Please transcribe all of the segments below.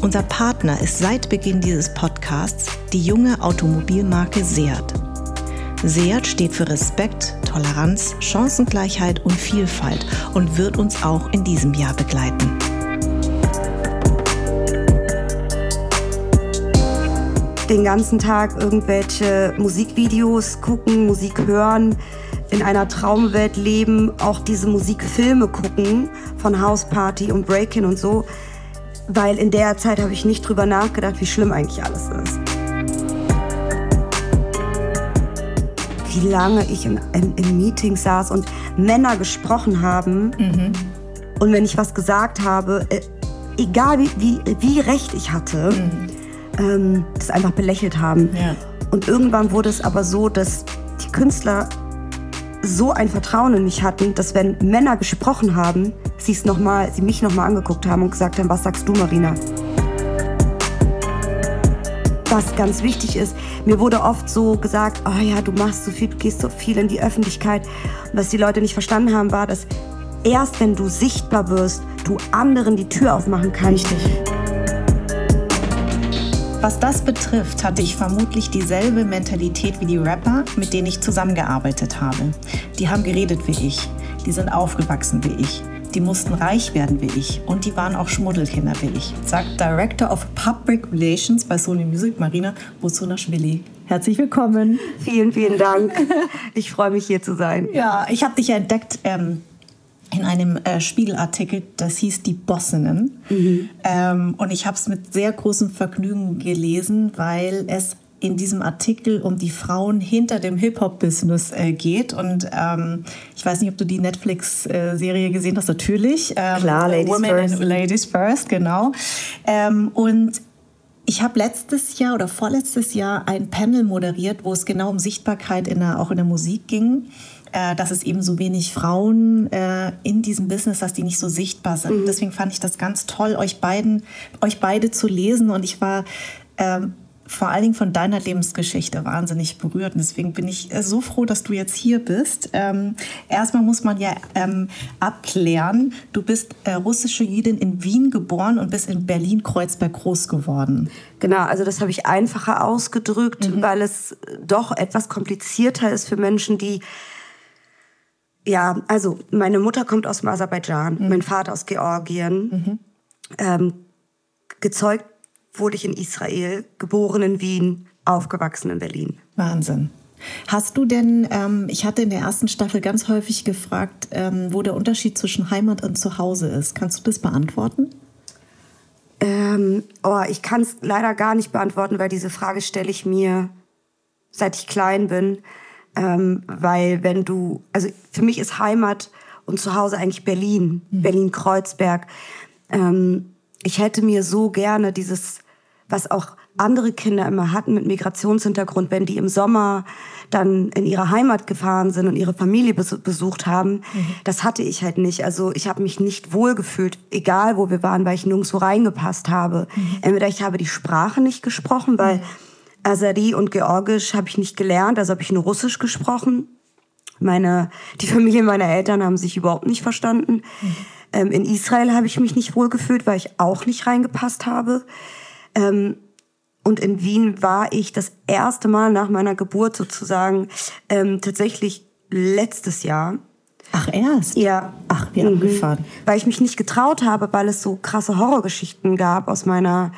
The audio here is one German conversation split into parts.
Unser Partner ist seit Beginn dieses Podcasts die junge Automobilmarke Seat. Seat steht für Respekt, Toleranz, Chancengleichheit und Vielfalt und wird uns auch in diesem Jahr begleiten. Den ganzen Tag irgendwelche Musikvideos gucken, Musik hören, in einer Traumwelt leben, auch diese Musikfilme gucken von House Party und Breakin und so, weil in der Zeit habe ich nicht drüber nachgedacht, wie schlimm eigentlich alles ist. Wie lange ich in, in, in Meetings saß und Männer gesprochen haben mhm. und wenn ich was gesagt habe, äh, egal wie, wie, wie recht ich hatte, mhm. ähm, das einfach belächelt haben. Ja. Und irgendwann wurde es aber so, dass die Künstler so ein Vertrauen in mich hatten, dass wenn Männer gesprochen haben, sie es noch mal, sie mich nochmal angeguckt haben und gesagt haben, was sagst du, Marina? Was ganz wichtig ist, mir wurde oft so gesagt, oh ja, du machst so viel, gehst so viel in die Öffentlichkeit. Und was die Leute nicht verstanden haben, war, dass erst wenn du sichtbar wirst, du anderen die Tür aufmachen kannst. Richtig. Was das betrifft, hatte ich vermutlich dieselbe Mentalität wie die Rapper, mit denen ich zusammengearbeitet habe. Die haben geredet wie ich, die sind aufgewachsen wie ich, die mussten reich werden wie ich und die waren auch Schmuddelkinder wie ich, sagt Director of Public Relations bei Sony Music Marina Bozunashvili. Herzlich willkommen. Vielen, vielen Dank. Ich freue mich hier zu sein. Ja, ich habe dich ja entdeckt ähm, in einem äh, Spiegelartikel, das hieß Die Bossinnen. Mhm. Ähm, und ich habe es mit sehr großem Vergnügen gelesen, weil es in diesem Artikel um die Frauen hinter dem Hip-Hop-Business äh, geht. Und ähm, ich weiß nicht, ob du die Netflix-Serie gesehen hast, natürlich. Ähm, Klar, Ladies Women First. Ladies First, genau. Ähm, und ich habe letztes Jahr oder vorletztes Jahr ein Panel moderiert, wo es genau um Sichtbarkeit in der, auch in der Musik ging äh, dass es eben so wenig Frauen äh, in diesem Business, dass die nicht so sichtbar sind. Mhm. Deswegen fand ich das ganz toll, euch beiden, euch beide zu lesen und ich war ähm, vor allen Dingen von deiner Lebensgeschichte wahnsinnig berührt. Und deswegen bin ich äh, so froh, dass du jetzt hier bist. Ähm, erstmal muss man ja ähm, abklären, du bist äh, russische Jüdin in Wien geboren und bist in Berlin-Kreuzberg groß geworden. Genau, also das habe ich einfacher ausgedrückt, mhm. weil es doch etwas komplizierter ist für Menschen, die ja, also meine Mutter kommt aus dem Aserbaidschan, mhm. mein Vater aus Georgien. Mhm. Ähm, gezeugt wurde ich in Israel, geboren in Wien, aufgewachsen in Berlin. Wahnsinn. Hast du denn, ähm, ich hatte in der ersten Staffel ganz häufig gefragt, ähm, wo der Unterschied zwischen Heimat und Zuhause ist. Kannst du das beantworten? Ähm, oh, ich kann es leider gar nicht beantworten, weil diese Frage stelle ich mir, seit ich klein bin. Ähm, weil wenn du, also für mich ist Heimat und Zuhause eigentlich Berlin, mhm. Berlin-Kreuzberg. Ähm, ich hätte mir so gerne dieses, was auch andere Kinder immer hatten mit Migrationshintergrund, wenn die im Sommer dann in ihre Heimat gefahren sind und ihre Familie besucht haben, mhm. das hatte ich halt nicht. Also ich habe mich nicht wohlgefühlt, egal wo wir waren, weil ich nirgendwo reingepasst habe. Mhm. Entweder ich habe die Sprache nicht gesprochen, weil mhm Asari und Georgisch habe ich nicht gelernt, also habe ich nur Russisch gesprochen. Meine, die Familie meiner Eltern haben sich überhaupt nicht verstanden. Mhm. Ähm, in Israel habe ich mich nicht wohlgefühlt, weil ich auch nicht reingepasst habe. Ähm, und in Wien war ich das erste Mal nach meiner Geburt sozusagen ähm, tatsächlich letztes Jahr. Ach, erst? Ja. Ach, wie mhm. abgefahren. Weil ich mich nicht getraut habe, weil es so krasse Horrorgeschichten gab aus meiner,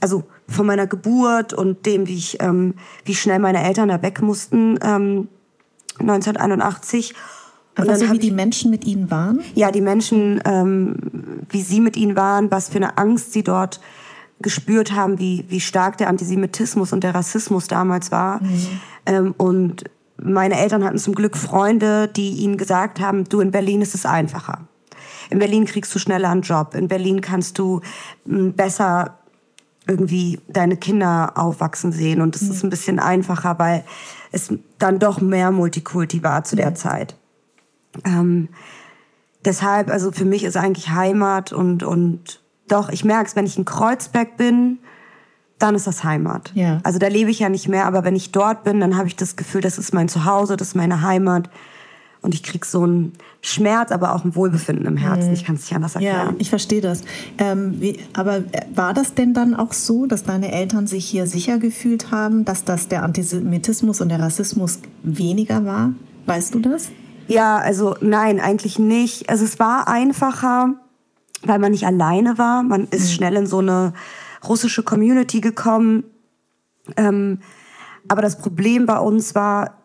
also von meiner Geburt und dem, wie ich, ähm, wie schnell meine Eltern da weg mussten, ähm, 1981. Und also wie die Menschen mit ihnen waren? Ja, die Menschen, ähm, wie sie mit ihnen waren, was für eine Angst sie dort gespürt haben, wie, wie stark der Antisemitismus und der Rassismus damals war. Mhm. Ähm, und meine Eltern hatten zum Glück Freunde, die ihnen gesagt haben, du in Berlin ist es einfacher. In Berlin kriegst du schneller einen Job. In Berlin kannst du besser irgendwie deine Kinder aufwachsen sehen. Und das mhm. ist ein bisschen einfacher, weil es dann doch mehr Multikulti war zu der mhm. Zeit. Ähm, deshalb, also für mich ist eigentlich Heimat und, und doch, ich merke es, wenn ich in Kreuzberg bin, dann ist das Heimat. Ja. Also da lebe ich ja nicht mehr, aber wenn ich dort bin, dann habe ich das Gefühl, das ist mein Zuhause, das ist meine Heimat. Und ich krieg so einen Schmerz, aber auch ein Wohlbefinden im Herzen. Mhm. Ich kann es nicht anders erklären. Ja, ich verstehe das. Ähm, wie, aber war das denn dann auch so, dass deine Eltern sich hier sicher gefühlt haben, dass das der Antisemitismus und der Rassismus weniger war? Weißt du das? Ja, also nein, eigentlich nicht. Also es war einfacher, weil man nicht alleine war. Man ist mhm. schnell in so eine russische Community gekommen. Ähm, aber das Problem bei uns war,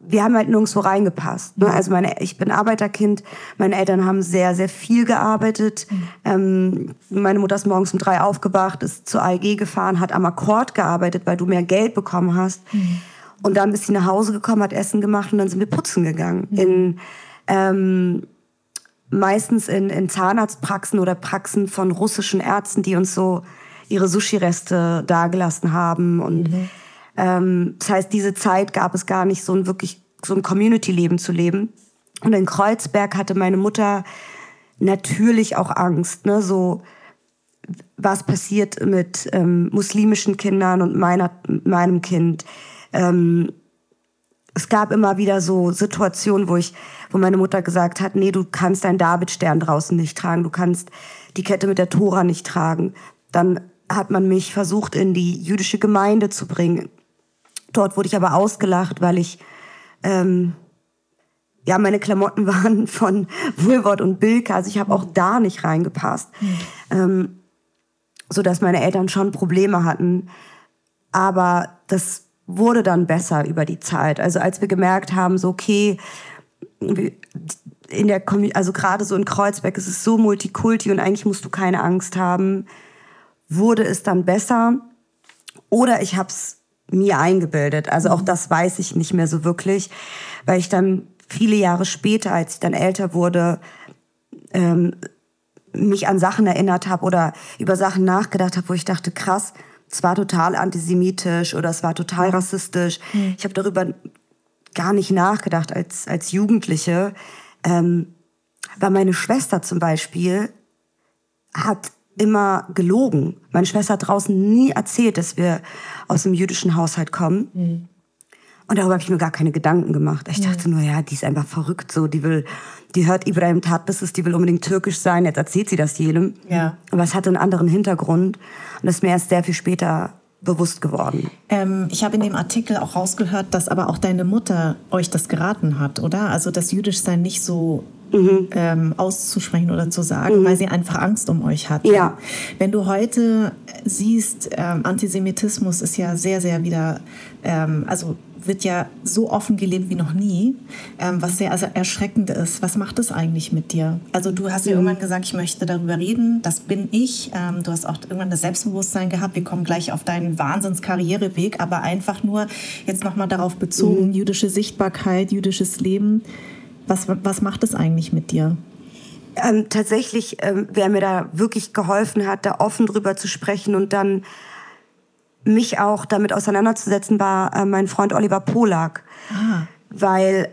wir haben halt nirgendwo reingepasst. Ne? Also meine, ich bin Arbeiterkind, meine Eltern haben sehr, sehr viel gearbeitet. Mhm. Ähm, meine Mutter ist morgens um drei aufgewacht, ist zur AEG gefahren, hat am Akkord gearbeitet, weil du mehr Geld bekommen hast. Mhm. Und dann ist sie nach Hause gekommen, hat Essen gemacht und dann sind wir putzen gegangen. Mhm. In, ähm, meistens in, in Zahnarztpraxen oder Praxen von russischen Ärzten, die uns so ihre Sushi-Reste dagelassen haben. Und mhm. Ähm, das heißt, diese Zeit gab es gar nicht, so ein wirklich so ein Community-Leben zu leben. Und in Kreuzberg hatte meine Mutter natürlich auch Angst, ne? so was passiert mit ähm, muslimischen Kindern und meiner, meinem Kind. Ähm, es gab immer wieder so Situationen, wo ich, wo meine Mutter gesagt hat, nee, du kannst deinen Davidstern draußen nicht tragen, du kannst die Kette mit der Tora nicht tragen. Dann hat man mich versucht, in die jüdische Gemeinde zu bringen. Dort wurde ich aber ausgelacht, weil ich, ähm, ja, meine Klamotten waren von Woolworth und Bilka, also ich habe auch da nicht reingepasst. Mhm. Ähm, so dass meine Eltern schon Probleme hatten. Aber das wurde dann besser über die Zeit. Also als wir gemerkt haben, so okay, in der also gerade so in Kreuzberg ist es so multikulti und eigentlich musst du keine Angst haben, wurde es dann besser oder ich habe es mir eingebildet. Also auch mhm. das weiß ich nicht mehr so wirklich, weil ich dann viele Jahre später, als ich dann älter wurde, ähm, mich an Sachen erinnert habe oder über Sachen nachgedacht habe, wo ich dachte, krass, es war total antisemitisch oder es war total rassistisch. Mhm. Ich habe darüber gar nicht nachgedacht als, als Jugendliche. Ähm, weil meine Schwester zum Beispiel hat immer gelogen. Meine Schwester hat draußen nie erzählt, dass wir aus einem jüdischen Haushalt kommen. Mhm. Und darüber habe ich mir gar keine Gedanken gemacht. Ich dachte mhm. nur, ja, die ist einfach verrückt so. Die will, die hört Ibrahim Tatbisses, die will unbedingt türkisch sein. Jetzt erzählt sie das jedem. Ja. Aber es hatte einen anderen Hintergrund. Und das ist mir erst sehr viel später bewusst geworden. Ähm, ich habe in dem Artikel auch rausgehört, dass aber auch deine Mutter euch das geraten hat, oder? Also das Jüdischsein nicht so mhm. ähm, auszusprechen oder zu sagen, mhm. weil sie einfach Angst um euch hat. Ja. Wenn du heute siehst, ähm, Antisemitismus ist ja sehr, sehr wieder, ähm, also wird ja so offen gelebt wie noch nie, ähm, was sehr also erschreckend ist. Was macht es eigentlich mit dir? Also du hast ja mhm. irgendwann gesagt, ich möchte darüber reden, das bin ich. Ähm, du hast auch irgendwann das Selbstbewusstsein gehabt, wir kommen gleich auf deinen Wahnsinnskarriereweg, aber einfach nur jetzt nochmal darauf bezogen, mhm. jüdische Sichtbarkeit, jüdisches Leben. Was, was macht es eigentlich mit dir? Ähm, tatsächlich, ähm, wer mir da wirklich geholfen hat, da offen drüber zu sprechen und dann mich auch damit auseinanderzusetzen, war äh, mein Freund Oliver Polak. Ah. Weil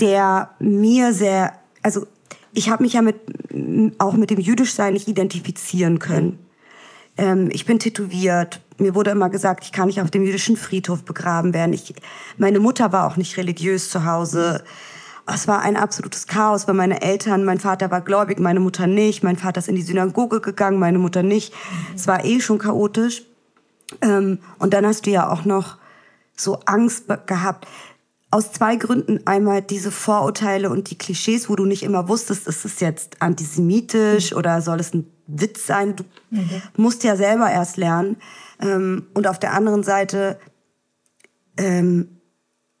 der mir sehr, also ich habe mich ja mit, auch mit dem Jüdischsein nicht identifizieren können. Ähm, ich bin tätowiert. Mir wurde immer gesagt, ich kann nicht auf dem jüdischen Friedhof begraben werden. Ich, meine Mutter war auch nicht religiös zu Hause. Es war ein absolutes Chaos, weil meine Eltern, mein Vater war gläubig, meine Mutter nicht. Mein Vater ist in die Synagoge gegangen, meine Mutter nicht. Es war eh schon chaotisch. Ähm, und dann hast du ja auch noch so Angst gehabt. Aus zwei Gründen. Einmal diese Vorurteile und die Klischees, wo du nicht immer wusstest, ist es jetzt antisemitisch mhm. oder soll es ein Witz sein? Du mhm. musst ja selber erst lernen. Ähm, und auf der anderen Seite ähm,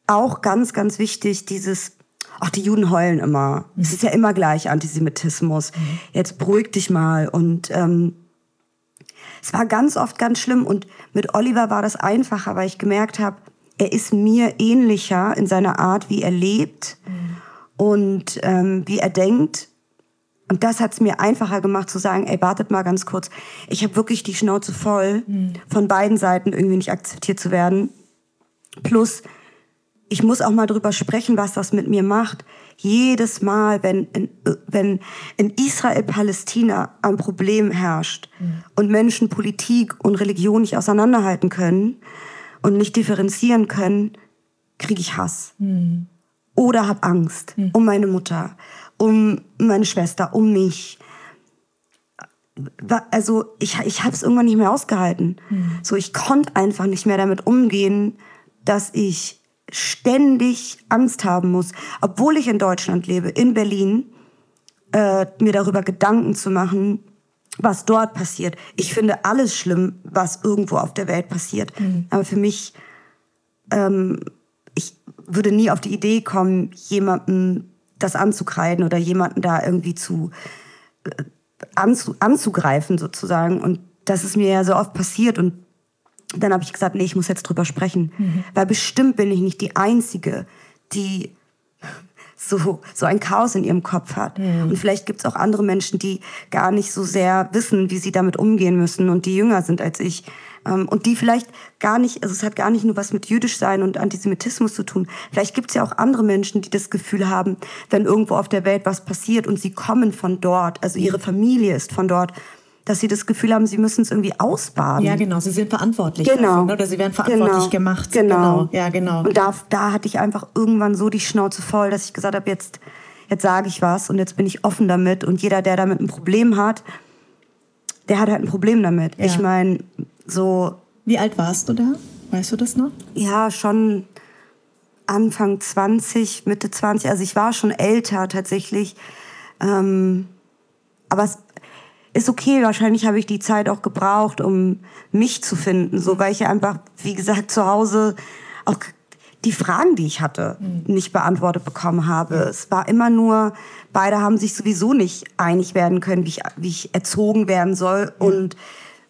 auch ganz, ganz wichtig, dieses, ach, die Juden heulen immer. Mhm. Es ist ja immer gleich Antisemitismus. Mhm. Jetzt beruhig dich mal und ähm, es war ganz oft ganz schlimm und mit Oliver war das einfacher, weil ich gemerkt habe, er ist mir ähnlicher in seiner Art, wie er lebt mhm. und ähm, wie er denkt. Und das hat es mir einfacher gemacht zu sagen, ey, wartet mal ganz kurz. Ich habe wirklich die Schnauze voll, mhm. von beiden Seiten irgendwie nicht akzeptiert zu werden. Plus, ich muss auch mal drüber sprechen, was das mit mir macht. Jedes Mal, wenn in, wenn in Israel-Palästina ein Problem herrscht mhm. und Menschen Politik und Religion nicht auseinanderhalten können und nicht differenzieren können, kriege ich Hass. Mhm. Oder habe Angst mhm. um meine Mutter, um meine Schwester, um mich. Also ich, ich habe es irgendwann nicht mehr ausgehalten. Mhm. So, ich konnte einfach nicht mehr damit umgehen, dass ich ständig Angst haben muss, obwohl ich in Deutschland lebe, in Berlin, äh, mir darüber Gedanken zu machen, was dort passiert. Ich finde alles schlimm, was irgendwo auf der Welt passiert. Mhm. Aber für mich, ähm, ich würde nie auf die Idee kommen, jemandem das anzukreiden oder jemanden da irgendwie zu äh, anzu, anzugreifen sozusagen. Und das ist mir ja so oft passiert und dann habe ich gesagt, nee, ich muss jetzt drüber sprechen. Mhm. Weil bestimmt bin ich nicht die Einzige, die so, so ein Chaos in ihrem Kopf hat. Mhm. Und vielleicht gibt es auch andere Menschen, die gar nicht so sehr wissen, wie sie damit umgehen müssen und die jünger sind als ich. Ähm, und die vielleicht gar nicht, also es hat gar nicht nur was mit jüdisch sein und Antisemitismus zu tun. Vielleicht gibt es ja auch andere Menschen, die das Gefühl haben, wenn irgendwo auf der Welt was passiert und sie kommen von dort, also ihre Familie ist von dort dass sie das Gefühl haben, sie müssen es irgendwie ausbaden. Ja, genau, sie sind verantwortlich. Genau. Dafür, ne? oder sie werden verantwortlich genau. gemacht. Genau. genau. Ja, genau. Und da, da hatte ich einfach irgendwann so die Schnauze voll, dass ich gesagt habe, jetzt, jetzt sage ich was und jetzt bin ich offen damit. Und jeder, der damit ein Problem hat, der hat halt ein Problem damit. Ja. Ich meine, so. Wie alt warst du da? Weißt du das noch? Ja, schon Anfang 20, Mitte 20. Also ich war schon älter tatsächlich. Ähm, aber es ist okay. Wahrscheinlich habe ich die Zeit auch gebraucht, um mich zu finden, so weil ich einfach, wie gesagt, zu Hause auch die Fragen, die ich hatte, mhm. nicht beantwortet bekommen habe. Es war immer nur, beide haben sich sowieso nicht einig werden können, wie ich, wie ich erzogen werden soll und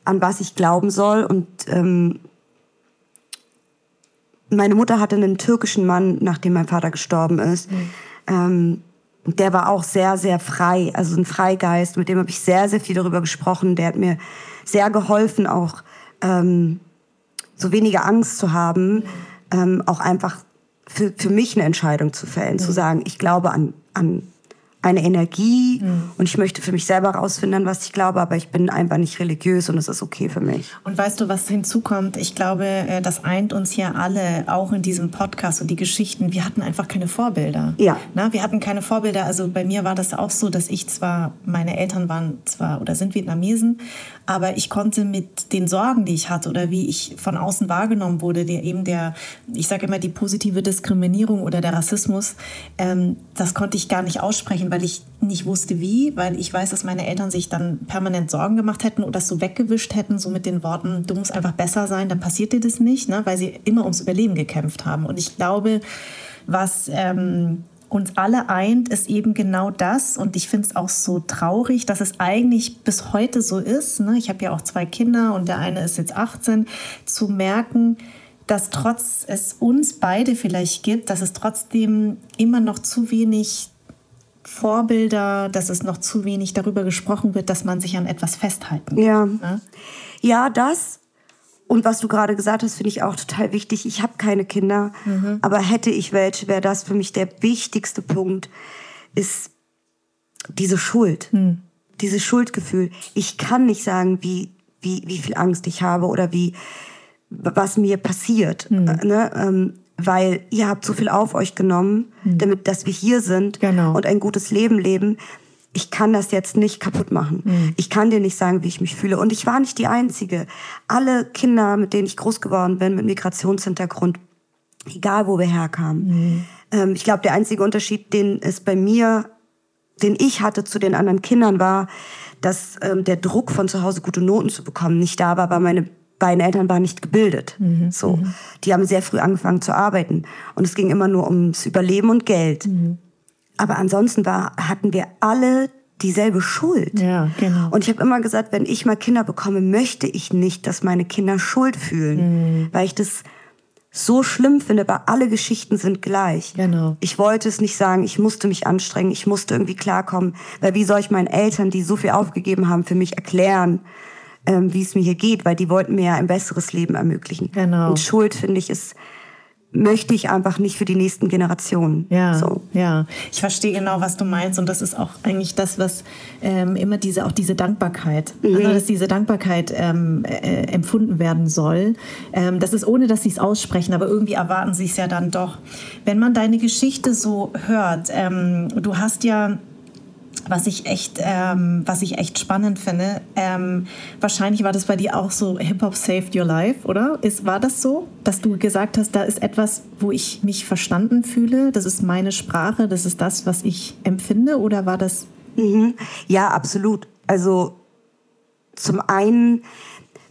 an was ich glauben soll. Und ähm, meine Mutter hatte einen türkischen Mann, nachdem mein Vater gestorben ist. Mhm. Ähm, der war auch sehr, sehr frei, also ein Freigeist, mit dem habe ich sehr, sehr viel darüber gesprochen. Der hat mir sehr geholfen, auch ähm, so weniger Angst zu haben, ähm, auch einfach für, für mich eine Entscheidung zu fällen, mhm. zu sagen, ich glaube an, an eine Energie mhm. und ich möchte für mich selber herausfinden, was ich glaube, aber ich bin einfach nicht religiös und es ist okay für mich. Und weißt du, was hinzukommt? Ich glaube, äh, das eint uns hier alle, auch in diesem Podcast und die Geschichten. Wir hatten einfach keine Vorbilder. Ja. Na, wir hatten keine Vorbilder. Also bei mir war das auch so, dass ich zwar, meine Eltern waren zwar oder sind Vietnamesen, aber ich konnte mit den Sorgen, die ich hatte oder wie ich von außen wahrgenommen wurde, der eben der, ich sage immer die positive Diskriminierung oder der Rassismus, ähm, das konnte ich gar nicht aussprechen, weil ich nicht wusste wie, weil ich weiß, dass meine Eltern sich dann permanent Sorgen gemacht hätten oder das so weggewischt hätten, so mit den Worten, du musst einfach besser sein, dann passiert dir das nicht, ne? weil sie immer ums Überleben gekämpft haben. Und ich glaube, was ähm, uns alle eint, ist eben genau das. Und ich finde es auch so traurig, dass es eigentlich bis heute so ist. Ne? Ich habe ja auch zwei Kinder und der eine ist jetzt 18, zu merken, dass trotz es uns beide vielleicht gibt, dass es trotzdem immer noch zu wenig Vorbilder, dass es noch zu wenig darüber gesprochen wird, dass man sich an etwas festhalten kann. Ja, ne? ja das. Und was du gerade gesagt hast, finde ich auch total wichtig. Ich habe keine Kinder, mhm. aber hätte ich welche, wäre das für mich der wichtigste Punkt, ist diese Schuld, mhm. dieses Schuldgefühl. Ich kann nicht sagen, wie, wie, wie viel Angst ich habe oder wie, was mir passiert. Mhm. Ne? Ähm, weil ihr habt so viel auf euch genommen, mhm. damit, dass wir hier sind genau. und ein gutes Leben leben. Ich kann das jetzt nicht kaputt machen. Mhm. Ich kann dir nicht sagen, wie ich mich fühle. Und ich war nicht die Einzige. Alle Kinder, mit denen ich groß geworden bin, mit Migrationshintergrund, egal wo wir herkamen. Mhm. Ähm, ich glaube, der einzige Unterschied, den es bei mir, den ich hatte zu den anderen Kindern, war, dass ähm, der Druck von zu Hause gute Noten zu bekommen nicht da war, weil meine beiden Eltern waren nicht gebildet. Mhm. So, mhm. die haben sehr früh angefangen zu arbeiten und es ging immer nur ums Überleben und Geld. Mhm. Aber ansonsten war, hatten wir alle dieselbe Schuld. Ja, genau. Und ich habe immer gesagt, wenn ich mal Kinder bekomme, möchte ich nicht, dass meine Kinder Schuld fühlen, mhm. weil ich das so schlimm finde, aber alle Geschichten sind gleich. Genau. Ich wollte es nicht sagen, ich musste mich anstrengen, ich musste irgendwie klarkommen, weil wie soll ich meinen Eltern, die so viel aufgegeben haben, für mich erklären, ähm, wie es mir hier geht, weil die wollten mir ja ein besseres Leben ermöglichen. Genau. Und Schuld, finde ich, ist möchte ich einfach nicht für die nächsten Generationen. Ja, so. ja. Ich verstehe genau, was du meinst und das ist auch eigentlich das, was ähm, immer diese auch diese Dankbarkeit, mhm. also, dass diese Dankbarkeit ähm, äh, empfunden werden soll. Ähm, das ist ohne, dass sie es aussprechen, aber irgendwie erwarten sie es ja dann doch. Wenn man deine Geschichte so hört, ähm, du hast ja was ich echt, ähm, was ich echt spannend finde. Ähm, wahrscheinlich war das bei dir auch so Hip Hop saved your life, oder? Ist, war das so, dass du gesagt hast, da ist etwas, wo ich mich verstanden fühle, das ist meine Sprache, das ist das, was ich empfinde, oder war das? Mhm. Ja, absolut. Also zum einen,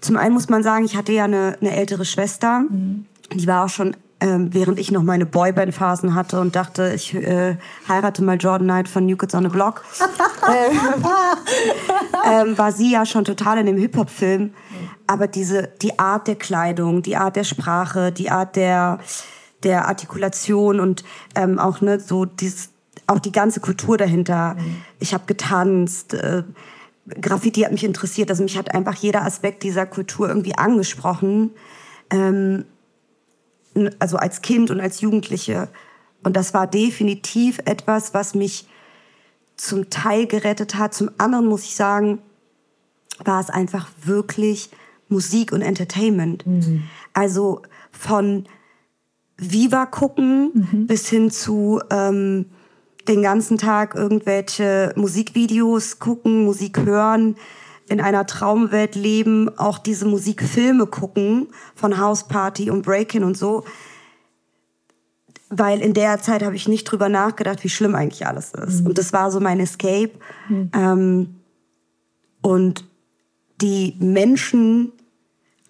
zum einen muss man sagen, ich hatte ja eine, eine ältere Schwester, mhm. die war auch schon ähm, während ich noch meine Boyband-Phasen hatte und dachte, ich äh, heirate mal Jordan Knight von New Kids on the Block, äh, ähm, war sie ja schon total in dem Hip-Hop-Film. Aber diese, die Art der Kleidung, die Art der Sprache, die Art der, der Artikulation und ähm, auch ne, so dieses, auch die ganze Kultur dahinter. Mhm. Ich habe getanzt. Äh, Graffiti hat mich interessiert. Also mich hat einfach jeder Aspekt dieser Kultur irgendwie angesprochen. Ähm, also als Kind und als Jugendliche. Und das war definitiv etwas, was mich zum Teil gerettet hat. Zum anderen muss ich sagen, war es einfach wirklich Musik und Entertainment. Mhm. Also von Viva gucken mhm. bis hin zu ähm, den ganzen Tag irgendwelche Musikvideos gucken, Musik hören, in einer Traumwelt leben, auch diese Musikfilme gucken von House Party und Breakin und so. Weil in der Zeit habe ich nicht drüber nachgedacht, wie schlimm eigentlich alles ist. Mhm. Und das war so mein Escape. Mhm. Ähm, und die Menschen,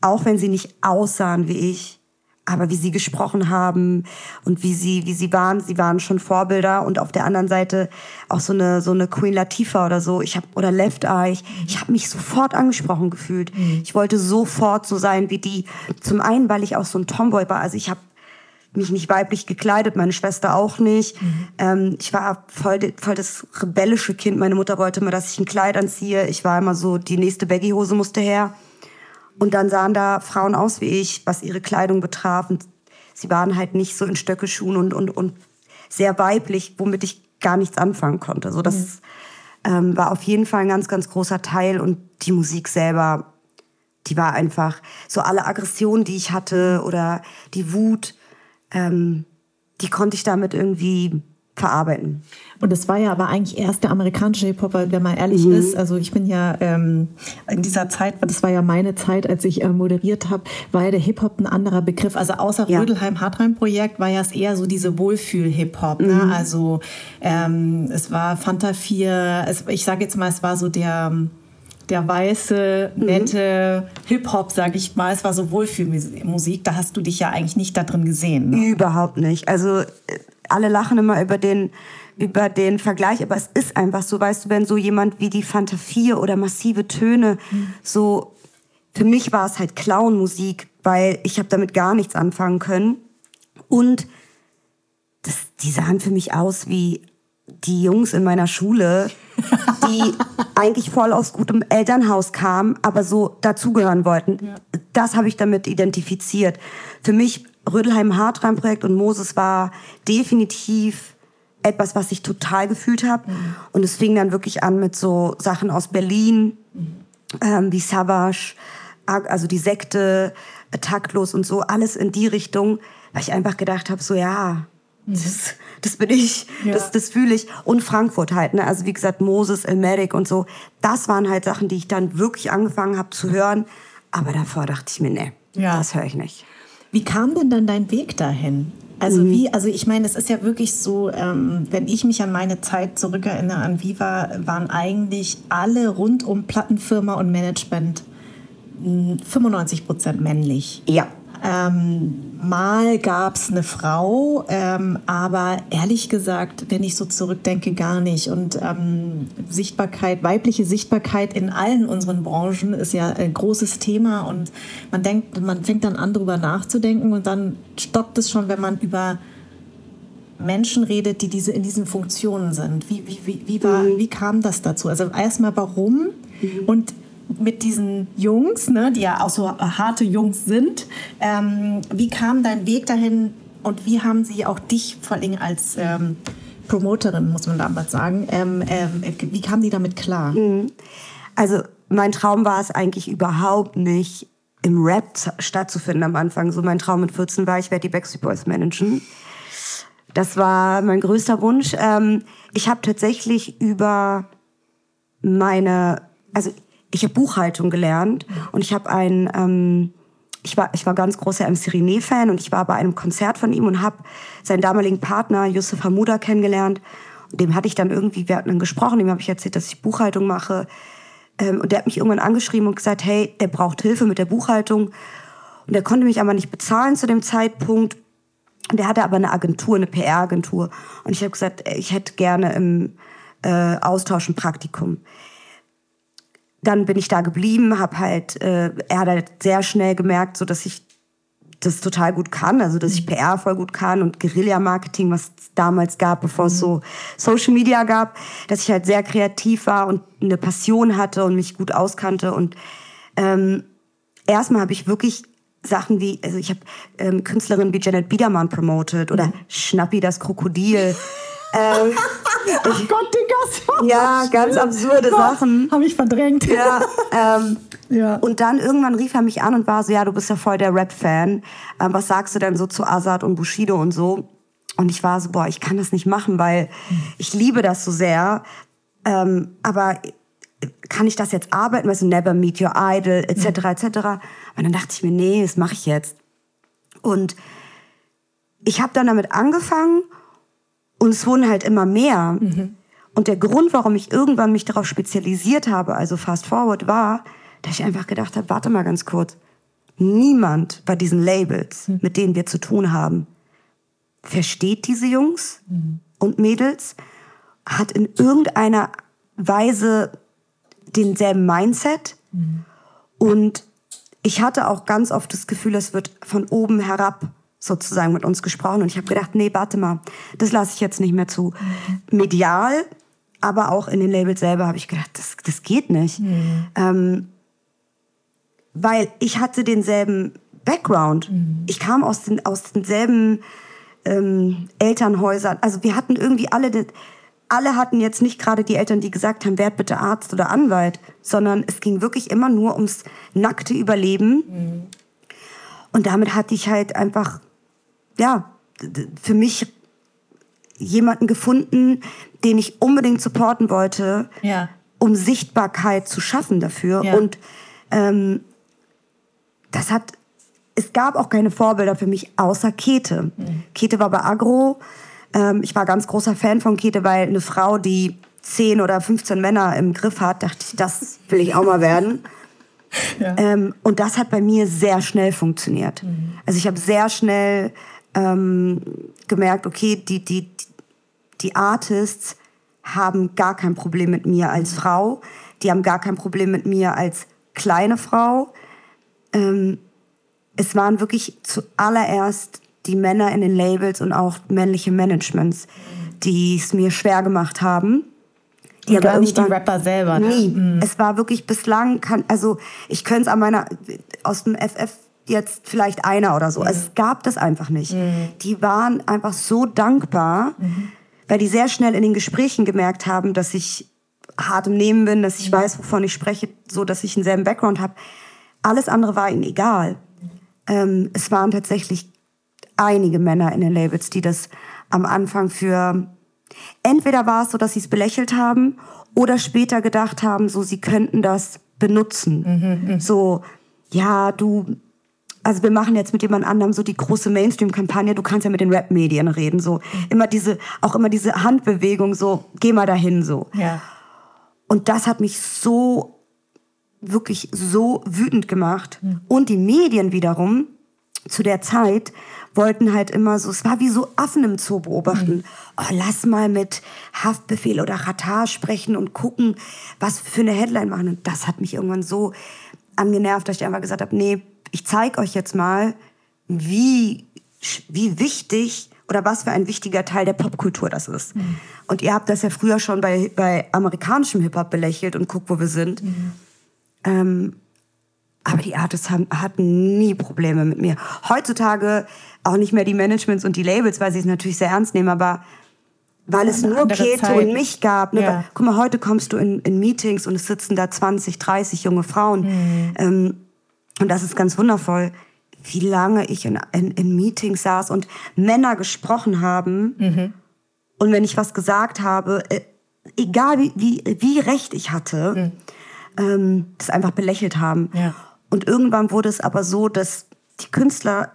auch wenn sie nicht aussahen wie ich, aber wie sie gesprochen haben und wie sie wie sie waren, sie waren schon Vorbilder und auf der anderen Seite auch so eine so eine Queen Latifah oder so, ich habe oder Left Eye, ich, ich habe mich sofort angesprochen gefühlt. Mhm. Ich wollte sofort so sein wie die. Zum einen, weil ich auch so ein Tomboy war, also ich habe mich nicht weiblich gekleidet, meine Schwester auch nicht. Mhm. Ähm, ich war voll, voll das rebellische Kind. Meine Mutter wollte immer, dass ich ein Kleid anziehe. Ich war immer so, die nächste Baggy-Hose musste her. Und dann sahen da Frauen aus wie ich, was ihre Kleidung betraf. Und sie waren halt nicht so in Stöckeschuhen und, und, und sehr weiblich, womit ich gar nichts anfangen konnte. So, das mhm. ähm, war auf jeden Fall ein ganz, ganz großer Teil. Und die Musik selber, die war einfach so alle Aggressionen, die ich hatte oder die Wut, ähm, die konnte ich damit irgendwie verarbeiten. Und es war ja aber eigentlich erst der amerikanische Hip-Hop, wenn man ehrlich mhm. ist. Also ich bin ja ähm, in dieser Zeit, das war ja meine Zeit, als ich äh, moderiert habe, war ja der Hip-Hop ein anderer Begriff. Also außer ja. Rödelheim-Hartheim-Projekt war ja es eher so diese Wohlfühl-Hip-Hop. Ne? Mhm. Also ähm, es war Fanta 4, es, ich sage jetzt mal, es war so der der weiße, mhm. nette mhm. Hip-Hop, sag ich mal. Es war so Wohlfühlmusik. Da hast du dich ja eigentlich nicht da drin gesehen. Ne? Überhaupt nicht. Also äh, alle lachen immer über den über den Vergleich, aber es ist einfach so, weißt du, wenn so jemand wie die Fanta 4 oder massive Töne mhm. so für mich war es halt Clown-Musik, weil ich habe damit gar nichts anfangen können und das, die sahen für mich aus wie die Jungs in meiner Schule, die eigentlich voll aus gutem Elternhaus kamen, aber so dazugehören wollten. Ja. Das habe ich damit identifiziert. Für mich Rödelheim Hartrein Projekt und Moses war definitiv etwas, was ich total gefühlt habe. Mhm. Und es fing dann wirklich an mit so Sachen aus Berlin, mhm. ähm, wie Savage, also die Sekte, taktlos und so, alles in die Richtung, weil ich einfach gedacht habe, so ja, mhm. das, das bin ich, ja. das, das fühle ich. Und Frankfurt halt, ne? also wie gesagt, Moses, Elmeric und so, das waren halt Sachen, die ich dann wirklich angefangen habe zu hören. Aber davor dachte ich mir, nee, ja. das höre ich nicht. Wie kam denn dann dein Weg dahin? Also mhm. wie, also ich meine, es ist ja wirklich so, ähm, wenn ich mich an meine Zeit zurückerinnere, an Viva, waren eigentlich alle rund um Plattenfirma und Management 95 hm, Prozent männlich. Ja. Ähm, mal gab es eine Frau, ähm, aber ehrlich gesagt, wenn ich so zurückdenke, gar nicht. Und ähm, Sichtbarkeit, weibliche Sichtbarkeit in allen unseren Branchen ist ja ein großes Thema und man denkt, man fängt dann an, darüber nachzudenken und dann stoppt es schon, wenn man über Menschen redet, die diese in diesen Funktionen sind. Wie, wie, wie, wie, war, mhm. wie kam das dazu? Also erstmal warum mhm. und mit diesen Jungs, ne, die ja auch so harte Jungs sind, ähm, wie kam dein Weg dahin und wie haben sie auch dich vor allem als ähm, Promoterin, muss man damals sagen, ähm, ähm, wie kamen die damit klar? Mhm. Also mein Traum war es eigentlich überhaupt nicht, im Rap stattzufinden am Anfang. So mein Traum mit 14 war, ich werde die Backstreet Boys managen. Das war mein größter Wunsch. Ähm, ich habe tatsächlich über meine, also ich habe Buchhaltung gelernt und ich habe ein, ähm, ich war, ich war ganz großer MC René-Fan und ich war bei einem Konzert von ihm und habe seinen damaligen Partner Yusuf Hamuda kennengelernt. Und dem hatte ich dann irgendwie, wir hatten dann gesprochen, dem habe ich erzählt, dass ich Buchhaltung mache. Ähm, und der hat mich irgendwann angeschrieben und gesagt, hey, der braucht Hilfe mit der Buchhaltung. Und der konnte mich aber nicht bezahlen zu dem Zeitpunkt. Und der hatte aber eine Agentur, eine PR-Agentur. Und ich habe gesagt, ich hätte gerne im äh, Austausch ein Praktikum dann bin ich da geblieben, habe halt, äh, er hat halt sehr schnell gemerkt, so dass ich das total gut kann, also dass ich mhm. PR voll gut kann und Guerilla-Marketing, was es damals gab, bevor es so Social Media gab, dass ich halt sehr kreativ war und eine Passion hatte und mich gut auskannte und ähm, erstmal habe ich wirklich Sachen wie, also ich habe ähm, Künstlerinnen wie Janet Biedermann promoted oder mhm. Schnappi das Krokodil ähm, Ach Gott, Digga. Ja, ganz absurde Gott, Sachen. Habe ich verdrängt. Ja, ähm, ja. Und dann irgendwann rief er mich an und war so, ja, du bist ja voll der Rap-Fan. Ähm, was sagst du denn so zu Azad und Bushido und so? Und ich war so, boah, ich kann das nicht machen, weil ich liebe das so sehr. Ähm, aber kann ich das jetzt arbeiten? Weißt du, never meet your idol, etc., mhm. etc. Und dann dachte ich mir, nee, das mache ich jetzt. Und ich habe dann damit angefangen und es wurden halt immer mehr. Mhm. Und der Grund, warum ich irgendwann mich darauf spezialisiert habe, also Fast Forward, war, dass ich einfach gedacht habe, warte mal ganz kurz. Niemand bei diesen Labels, mhm. mit denen wir zu tun haben, versteht diese Jungs mhm. und Mädels, hat in irgendeiner Weise denselben Mindset. Mhm. Und ich hatte auch ganz oft das Gefühl, es wird von oben herab sozusagen mit uns gesprochen. Und ich habe gedacht, nee, warte mal, das lasse ich jetzt nicht mehr zu. Medial, aber auch in den Labels selber habe ich gedacht, das, das geht nicht. Mhm. Ähm, weil ich hatte denselben Background. Mhm. Ich kam aus, den, aus denselben ähm, Elternhäusern. Also wir hatten irgendwie alle, alle hatten jetzt nicht gerade die Eltern, die gesagt haben, werd bitte Arzt oder Anwalt, sondern es ging wirklich immer nur ums nackte Überleben. Mhm. Und damit hatte ich halt einfach ja, für mich jemanden gefunden, den ich unbedingt supporten wollte, ja. um Sichtbarkeit zu schaffen dafür. Ja. Und ähm, das hat, es gab auch keine Vorbilder für mich außer Kete. Mhm. Kete war bei Agro. Ähm, ich war ganz großer Fan von Kete, weil eine Frau, die 10 oder 15 Männer im Griff hat, dachte ich, das will ich auch mal werden. Ja. Ähm, und das hat bei mir sehr schnell funktioniert. Mhm. Also ich habe sehr schnell ähm, gemerkt, okay, die, die, die Artists haben gar kein Problem mit mir als Frau, die haben gar kein Problem mit mir als kleine Frau. Ähm, es waren wirklich zuallererst die Männer in den Labels und auch männliche Managements, die es mir schwer gemacht haben. Die und gar nicht die Rapper selber. Ne? Nie. Mhm. Es war wirklich bislang, kann, also ich könnte es an meiner, aus dem FF jetzt vielleicht einer oder so. Mhm. Also es gab das einfach nicht. Mhm. Die waren einfach so dankbar, mhm. weil die sehr schnell in den Gesprächen gemerkt haben, dass ich hart im Nehmen bin, dass ich mhm. weiß, wovon ich spreche, so dass ich einen selben Background habe. Alles andere war ihnen egal. Ähm, es waren tatsächlich einige Männer in den Labels, die das am Anfang für entweder war es so, dass sie es belächelt haben oder später gedacht haben, so sie könnten das benutzen. Mhm, mhm. so ja, du also wir machen jetzt mit jemand anderem so die große Mainstream-Kampagne, du kannst ja mit den Rap-Medien reden, so. Mhm. Immer diese, auch immer diese Handbewegung, so, geh mal dahin, so. Ja. Und das hat mich so, wirklich so wütend gemacht. Mhm. Und die Medien wiederum, zu der Zeit wollten halt immer so, es war wie so Affen im Zoo beobachten. Mhm. Oh, lass mal mit Haftbefehl oder Ratar sprechen und gucken, was für eine Headline machen. Und das hat mich irgendwann so angenervt, dass ich einfach gesagt habe, nee, ich zeige euch jetzt mal, wie, wie wichtig oder was für ein wichtiger Teil der Popkultur das ist. Mhm. Und ihr habt das ja früher schon bei, bei amerikanischem Hip-Hop belächelt und guckt, wo wir sind. Mhm. Ähm, aber die Artists haben, hatten nie Probleme mit mir. Heutzutage auch nicht mehr die Managements und die Labels, weil sie es natürlich sehr ernst nehmen, aber weil es nur Keto und mich gab. Ne? Ja. Guck mal, heute kommst du in, in, Meetings und es sitzen da 20, 30 junge Frauen. Mhm. Ähm, und das ist ganz wundervoll, wie lange ich in, in, in Meetings saß und Männer gesprochen haben. Mhm. Und wenn ich was gesagt habe, äh, egal wie, wie, wie recht ich hatte, mhm. ähm, das einfach belächelt haben. Ja. Und irgendwann wurde es aber so, dass die Künstler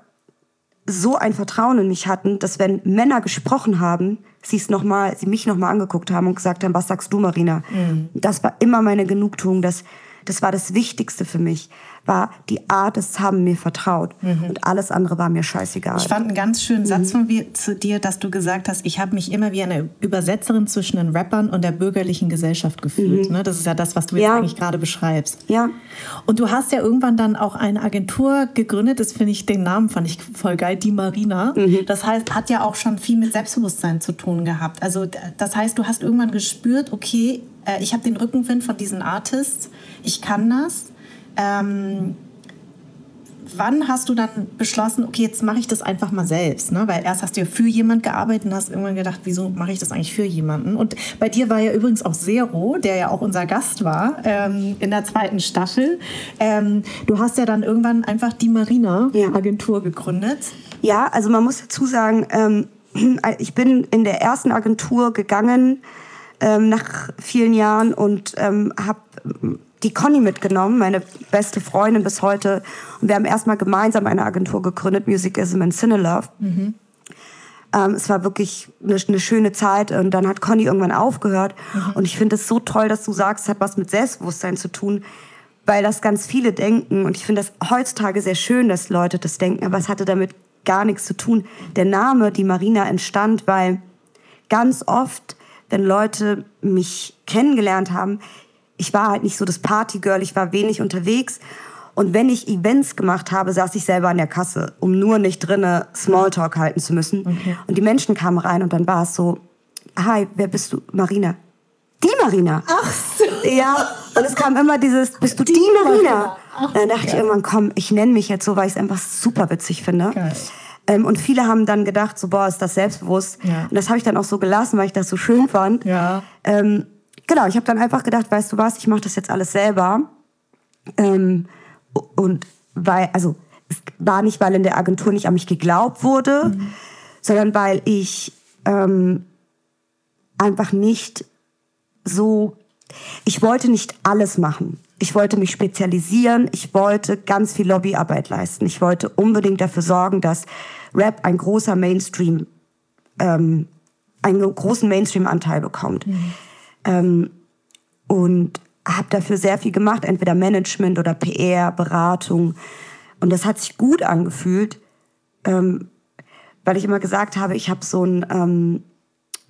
so ein Vertrauen in mich hatten, dass wenn Männer gesprochen haben, sie es noch mal, sie mich noch mal angeguckt haben und gesagt haben, was sagst du, Marina? Mhm. Das war immer meine Genugtuung, das, das war das Wichtigste für mich war, die Artists haben mir vertraut mhm. und alles andere war mir scheißegal. Ich fand einen ganz schönen Satz mhm. von mir, zu dir, dass du gesagt hast, ich habe mich immer wie eine Übersetzerin zwischen den Rappern und der bürgerlichen Gesellschaft gefühlt. Mhm. Ne? Das ist ja das, was du jetzt ja. eigentlich gerade beschreibst. Ja. Und du hast ja irgendwann dann auch eine Agentur gegründet, das finde ich, den Namen fand ich voll geil, die Marina. Mhm. Das heißt, hat ja auch schon viel mit Selbstbewusstsein zu tun gehabt. Also das heißt, du hast irgendwann gespürt, okay, äh, ich habe den Rückenwind von diesen Artists, ich kann das ähm, wann hast du dann beschlossen, okay, jetzt mache ich das einfach mal selbst? Ne? Weil erst hast du ja für jemanden gearbeitet und hast irgendwann gedacht, wieso mache ich das eigentlich für jemanden? Und bei dir war ja übrigens auch Zero, der ja auch unser Gast war ähm, in der zweiten Staffel. Ähm, du hast ja dann irgendwann einfach die Marina-Agentur ja. gegründet. Ja, also man muss dazu sagen, ähm, ich bin in der ersten Agentur gegangen ähm, nach vielen Jahren und ähm, habe die Conny mitgenommen, meine beste Freundin bis heute. Und wir haben erstmal gemeinsam eine Agentur gegründet, Musicism and Cinelove. Mhm. Ähm, es war wirklich eine, eine, schöne Zeit und dann hat Conny irgendwann aufgehört. Mhm. Und ich finde es so toll, dass du sagst, es hat was mit Selbstbewusstsein zu tun, weil das ganz viele denken. Und ich finde das heutzutage sehr schön, dass Leute das denken, aber es hatte damit gar nichts zu tun. Der Name, die Marina, entstand, weil ganz oft, wenn Leute mich kennengelernt haben, ich war halt nicht so das Partygirl, ich war wenig unterwegs. Und wenn ich Events gemacht habe, saß ich selber an der Kasse, um nur nicht drinnen Smalltalk halten zu müssen. Okay. Und die Menschen kamen rein und dann war es so, hi, wer bist du? Marina. Die Marina. Ach so. Ja, und es kam immer dieses, bist du die, die Marina? Ach, dann dachte geil. ich irgendwann, komm, ich nenne mich jetzt so, weil ich es einfach super witzig finde. Ähm, und viele haben dann gedacht, so, boah, ist das selbstbewusst. Ja. Und das habe ich dann auch so gelassen, weil ich das so schön fand. Ja. Ähm, genau, ich habe dann einfach gedacht, weißt du was, ich mache das jetzt alles selber. Ähm, und weil, also es war nicht, weil in der Agentur nicht an mich geglaubt wurde, mhm. sondern weil ich ähm, einfach nicht so, ich wollte nicht alles machen. Ich wollte mich spezialisieren, ich wollte ganz viel Lobbyarbeit leisten. Ich wollte unbedingt dafür sorgen, dass Rap ein großer Mainstream, ähm, einen großen Mainstream-Anteil bekommt. Mhm. Ähm, und habe dafür sehr viel gemacht, entweder Management oder PR, Beratung. Und das hat sich gut angefühlt, ähm, weil ich immer gesagt habe, ich habe so ein ähm,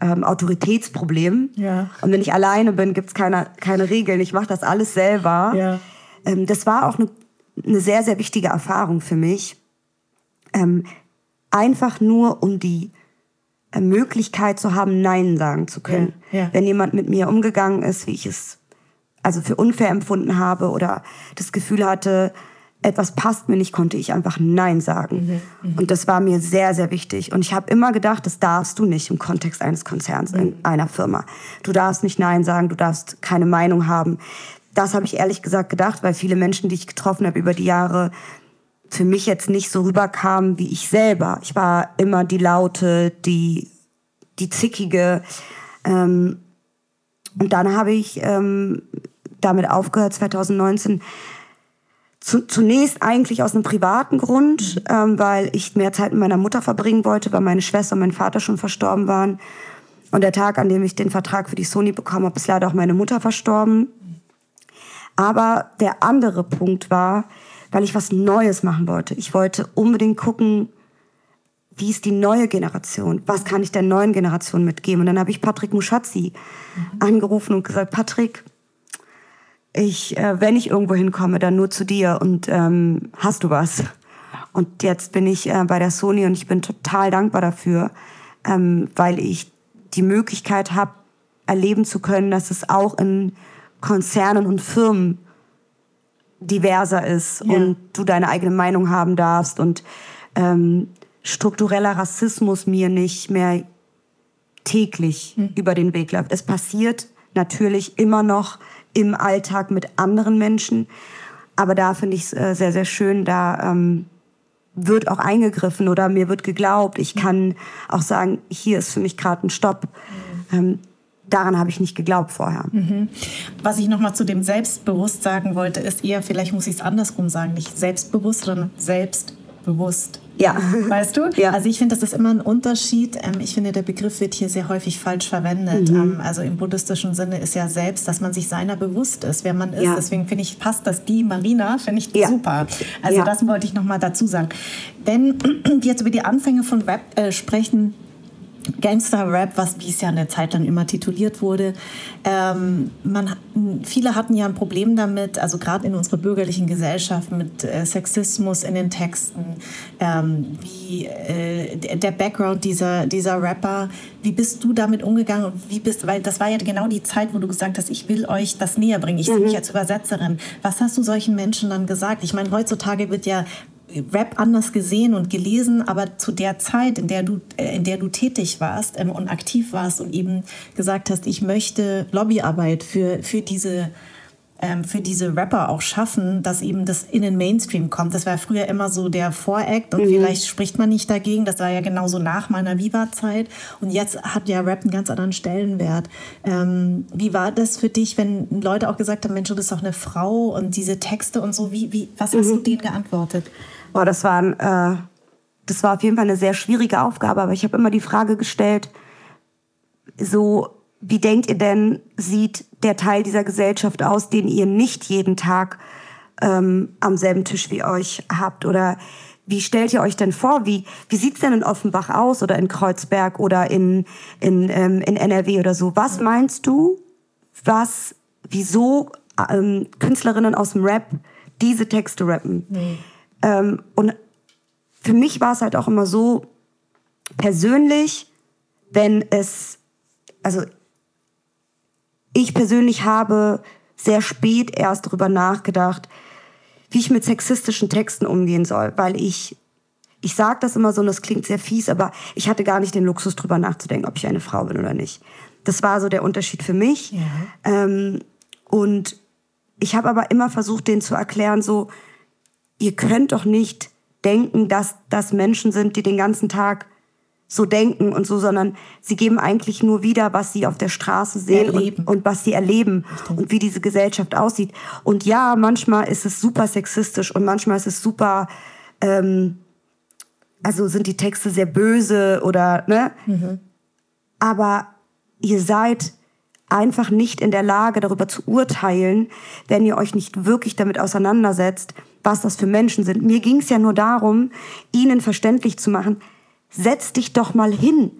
ähm, Autoritätsproblem. Ja. Und wenn ich alleine bin, gibt's keine, keine Regeln. Ich mache das alles selber. Ja. Ähm, das war auch eine, eine sehr, sehr wichtige Erfahrung für mich. Ähm, einfach nur um die Möglichkeit zu haben, Nein sagen zu können. Ja, ja. Wenn jemand mit mir umgegangen ist, wie ich es also für unfair empfunden habe oder das Gefühl hatte, etwas passt mir nicht, konnte ich einfach Nein sagen. Mhm, mhm. und das war mir sehr, sehr wichtig. Und ich habe immer gedacht, das darfst du nicht im Kontext eines Konzerns, mhm. in einer Firma. Du darfst nicht Nein sagen, du darfst keine Meinung haben. Das habe ich ehrlich gesagt gedacht, weil viele Menschen, die ich getroffen habe über die Jahre, für mich jetzt nicht so rüberkam wie ich selber. Ich war immer die Laute, die, die Zickige. Ähm, und dann habe ich ähm, damit aufgehört, 2019. Zu, zunächst eigentlich aus einem privaten Grund, ähm, weil ich mehr Zeit mit meiner Mutter verbringen wollte, weil meine Schwester und mein Vater schon verstorben waren. Und der Tag, an dem ich den Vertrag für die Sony bekommen habe, ist leider auch meine Mutter verstorben. Aber der andere Punkt war, weil ich was Neues machen wollte. Ich wollte unbedingt gucken, wie ist die neue Generation? Was kann ich der neuen Generation mitgeben? Und dann habe ich Patrick Muschazzi mhm. angerufen und gesagt, Patrick, ich, äh, wenn ich irgendwo hinkomme, dann nur zu dir und ähm, hast du was? Und jetzt bin ich äh, bei der Sony und ich bin total dankbar dafür, ähm, weil ich die Möglichkeit habe, erleben zu können, dass es auch in Konzernen und Firmen diverser ist ja. und du deine eigene Meinung haben darfst und ähm, struktureller Rassismus mir nicht mehr täglich mhm. über den Weg läuft. Es passiert natürlich immer noch im Alltag mit anderen Menschen, aber da finde ich es äh, sehr, sehr schön, da ähm, wird auch eingegriffen oder mir wird geglaubt. Ich kann auch sagen, hier ist für mich gerade ein Stopp. Mhm. Ähm, daran habe ich nicht geglaubt vorher. Mhm. Was ich noch mal zu dem Selbstbewusst sagen wollte, ist eher, vielleicht muss ich es andersrum sagen, nicht selbstbewusst, sondern selbstbewusst. Ja. Weißt du? Ja. Also ich finde, das ist immer ein Unterschied. Ähm, ich finde, der Begriff wird hier sehr häufig falsch verwendet. Mhm. Ähm, also im buddhistischen Sinne ist ja selbst, dass man sich seiner bewusst ist, wer man ist. Ja. Deswegen finde ich, passt das die Marina, finde ich ja. super. Also das wollte ich noch mal dazu sagen. Wenn wir jetzt über die Anfänge von Rap äh, sprechen, Gangster-Rap, was wie es ja eine Zeit lang immer tituliert wurde. Ähm, man, viele hatten ja ein Problem damit, also gerade in unserer bürgerlichen Gesellschaft mit äh, Sexismus in den Texten, ähm, wie äh, der Background dieser, dieser Rapper. Wie bist du damit umgegangen? Wie bist, weil das war ja genau die Zeit, wo du gesagt hast, ich will euch das näher bringen. Ich sehe mich mhm. als Übersetzerin. Was hast du solchen Menschen dann gesagt? Ich meine, heutzutage wird ja Rap anders gesehen und gelesen, aber zu der Zeit, in der du, äh, in der du tätig warst ähm, und aktiv warst und eben gesagt hast, ich möchte Lobbyarbeit für, für diese ähm, für diese Rapper auch schaffen, dass eben das in den Mainstream kommt. Das war früher immer so der Voract und mhm. vielleicht spricht man nicht dagegen. Das war ja genauso nach meiner Viva-Zeit. Und jetzt hat ja Rap einen ganz anderen Stellenwert. Ähm, wie war das für dich, wenn Leute auch gesagt haben, Mensch, du bist doch eine Frau und diese Texte und so, wie, wie, was hast mhm. du denen geantwortet? Boah, das war, ein, äh, das war auf jeden Fall eine sehr schwierige Aufgabe, aber ich habe immer die Frage gestellt, so, wie denkt ihr denn, sieht der Teil dieser Gesellschaft aus, den ihr nicht jeden Tag ähm, am selben Tisch wie euch habt? Oder wie stellt ihr euch denn vor? Wie, wie sieht's denn in Offenbach aus oder in Kreuzberg oder in, in, ähm, in NRW oder so? Was meinst du, was, wieso ähm, Künstlerinnen aus dem Rap diese Texte rappen? Nee. Ähm, und für mich war es halt auch immer so persönlich, wenn es, also ich persönlich habe sehr spät erst darüber nachgedacht, wie ich mit sexistischen Texten umgehen soll, weil ich ich sage das immer so und das klingt sehr fies, aber ich hatte gar nicht den Luxus drüber nachzudenken, ob ich eine Frau bin oder nicht. Das war so der Unterschied für mich. Ja. Ähm, und ich habe aber immer versucht, denen zu erklären, so ihr könnt doch nicht denken, dass das Menschen sind, die den ganzen Tag so denken und so, sondern sie geben eigentlich nur wieder, was sie auf der Straße sehen und, und, was sie erleben und wie diese Gesellschaft aussieht. Und ja, manchmal ist es super sexistisch und manchmal ist es super, ähm, also sind die Texte sehr böse oder, ne? Mhm. Aber ihr seid einfach nicht in der Lage, darüber zu urteilen, wenn ihr euch nicht wirklich damit auseinandersetzt, was das für Menschen sind. Mir ging es ja nur darum, ihnen verständlich zu machen, setz dich doch mal hin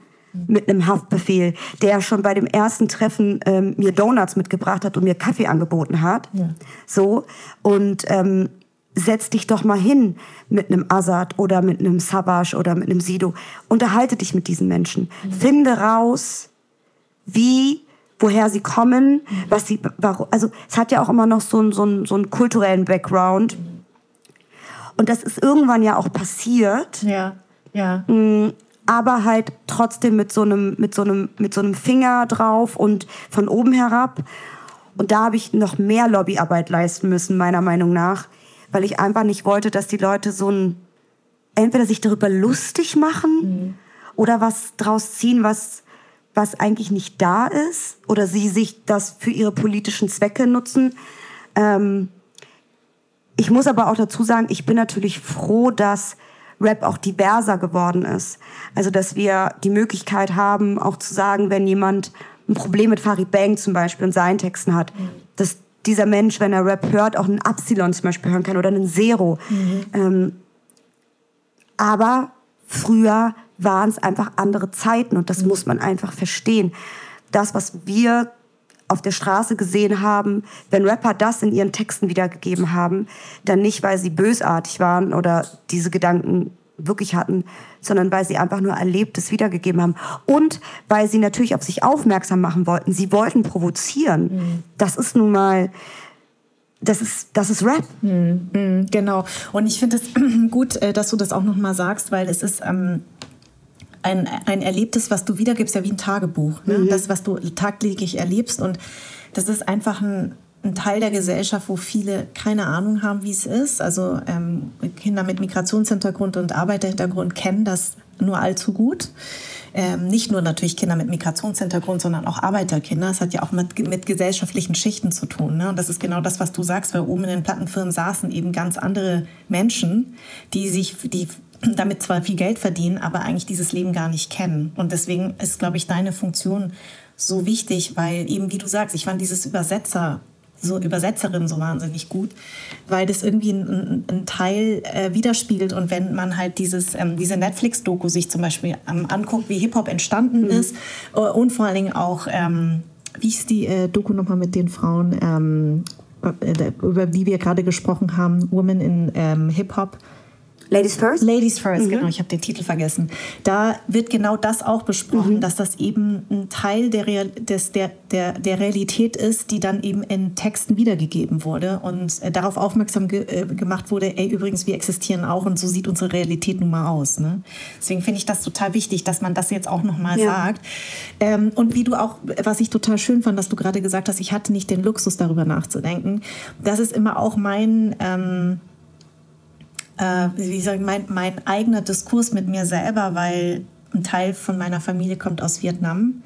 mit einem Haftbefehl, der schon bei dem ersten Treffen ähm, mir Donuts mitgebracht hat und mir Kaffee angeboten hat. Ja. So und ähm, setz dich doch mal hin mit einem Assad oder mit einem Savage oder mit einem Sido. Unterhalte dich mit diesen Menschen. Mhm. Finde raus, wie woher sie kommen, mhm. was sie, warum, also es hat ja auch immer noch so einen, so einen, so einen kulturellen Background. Und das ist irgendwann ja auch passiert. Ja, ja. Mm, aber halt trotzdem mit so einem, mit so einem, mit so einem Finger drauf und von oben herab. Und da habe ich noch mehr Lobbyarbeit leisten müssen, meiner Meinung nach, weil ich einfach nicht wollte, dass die Leute so ein, entweder sich darüber lustig machen mhm. oder was draus ziehen, was, was eigentlich nicht da ist, oder sie sich das für ihre politischen Zwecke nutzen. Ähm, ich muss aber auch dazu sagen, ich bin natürlich froh, dass Rap auch diverser geworden ist. Also, dass wir die Möglichkeit haben, auch zu sagen, wenn jemand ein Problem mit Farid Bang zum Beispiel und seinen Texten hat, mhm. dass dieser Mensch, wenn er Rap hört, auch einen Absilon zum Beispiel hören kann oder einen Zero. Mhm. Ähm, aber früher waren es einfach andere Zeiten und das mhm. muss man einfach verstehen. Das, was wir auf der Straße gesehen haben, wenn Rapper das in ihren Texten wiedergegeben haben, dann nicht, weil sie bösartig waren oder diese Gedanken wirklich hatten, sondern weil sie einfach nur Erlebtes wiedergegeben haben. Und weil sie natürlich auf sich aufmerksam machen wollten. Sie wollten provozieren. Mhm. Das ist nun mal, das ist, das ist Rap. Mhm, genau. Und ich finde es gut, äh, dass du das auch nochmal sagst, weil es ist ähm, ein, ein Erlebtes, was du wiedergibst, ja wie ein Tagebuch. Ne? Mhm. Das, was du tagtäglich erlebst. Und das ist einfach ein, ein Teil der Gesellschaft, wo viele keine Ahnung haben, wie es ist. Also ähm, Kinder mit Migrationshintergrund und Arbeiterhintergrund kennen das nur allzu gut. Ähm, nicht nur natürlich Kinder mit Migrationshintergrund, sondern auch Arbeiterkinder. Das hat ja auch mit, mit gesellschaftlichen Schichten zu tun. Ne? Und das ist genau das, was du sagst, weil oben in den Plattenfirmen saßen eben ganz andere Menschen, die sich, die damit zwar viel Geld verdienen, aber eigentlich dieses Leben gar nicht kennen. Und deswegen ist, glaube ich, deine Funktion so wichtig, weil eben, wie du sagst, ich fand dieses Übersetzer so Übersetzerin so wahnsinnig gut, weil das irgendwie einen ein Teil äh, widerspiegelt. Und wenn man halt dieses, ähm, diese Netflix-Doku sich zum Beispiel ähm, anguckt, wie Hip-Hop entstanden mhm. ist äh, und vor allen Dingen auch, ähm, wie ist die äh, Doku nochmal mit den Frauen, ähm, äh, über die wir gerade gesprochen haben, Women in ähm, Hip-Hop, Ladies First? Ladies First, mhm. genau, ich habe den Titel vergessen. Da wird genau das auch besprochen, mhm. dass das eben ein Teil der, Real, des, der, der, der Realität ist, die dann eben in Texten wiedergegeben wurde und äh, darauf aufmerksam ge äh, gemacht wurde, ey, übrigens, wir existieren auch und so sieht unsere Realität nun mal aus. Ne? Deswegen finde ich das total wichtig, dass man das jetzt auch nochmal ja. sagt. Ähm, und wie du auch, was ich total schön fand, dass du gerade gesagt hast, ich hatte nicht den Luxus, darüber nachzudenken. Das ist immer auch mein... Ähm, äh, wie sagen, mein, mein eigener Diskurs mit mir selber, weil ein Teil von meiner Familie kommt aus Vietnam.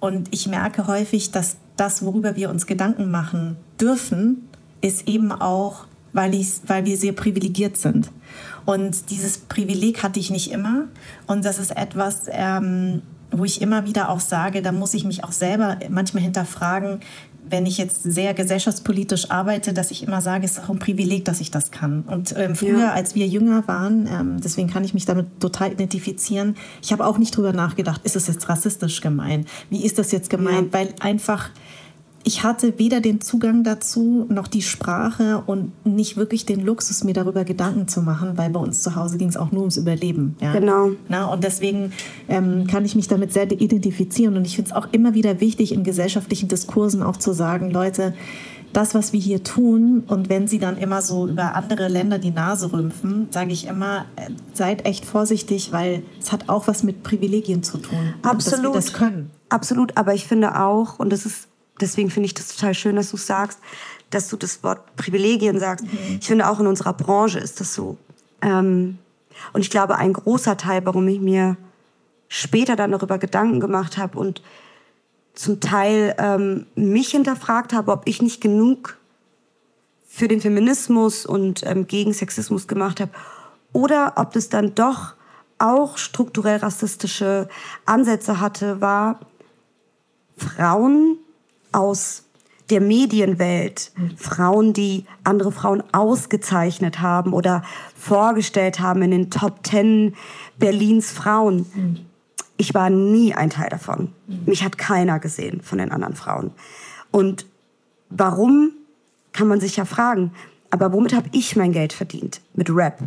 Und ich merke häufig, dass das, worüber wir uns Gedanken machen dürfen, ist eben auch, weil, weil wir sehr privilegiert sind. Und dieses Privileg hatte ich nicht immer. Und das ist etwas, ähm, wo ich immer wieder auch sage, da muss ich mich auch selber manchmal hinterfragen, wenn ich jetzt sehr gesellschaftspolitisch arbeite, dass ich immer sage, es ist auch ein Privileg, dass ich das kann. Und ähm, früher, ja. als wir jünger waren, ähm, deswegen kann ich mich damit total identifizieren, ich habe auch nicht drüber nachgedacht, ist es jetzt rassistisch gemeint? Wie ist das jetzt gemeint? Ja. Weil einfach ich hatte weder den Zugang dazu noch die Sprache und nicht wirklich den Luxus, mir darüber Gedanken zu machen, weil bei uns zu Hause ging es auch nur ums Überleben. Ja? Genau. Na, und deswegen ähm, kann ich mich damit sehr identifizieren. Und ich finde es auch immer wieder wichtig, in gesellschaftlichen Diskursen auch zu sagen, Leute, das, was wir hier tun, und wenn sie dann immer so über andere Länder die Nase rümpfen, sage ich immer, äh, seid echt vorsichtig, weil es hat auch was mit Privilegien zu tun. Absolut. Dass wir das können. Absolut, aber ich finde auch, und das ist deswegen finde ich das total schön, dass du sagst, dass du das Wort Privilegien sagst. Mhm. Ich finde auch in unserer Branche ist das so. Ähm, und ich glaube, ein großer Teil, warum ich mir später dann darüber Gedanken gemacht habe und zum Teil ähm, mich hinterfragt habe, ob ich nicht genug für den Feminismus und ähm, gegen Sexismus gemacht habe oder ob das dann doch auch strukturell rassistische Ansätze hatte, war Frauen aus der Medienwelt, Frauen, die andere Frauen ausgezeichnet haben oder vorgestellt haben in den Top Ten Berlins Frauen. Ich war nie ein Teil davon. Mich hat keiner gesehen von den anderen Frauen. Und warum, kann man sich ja fragen. Aber womit habe ich mein Geld verdient? Mit Rap.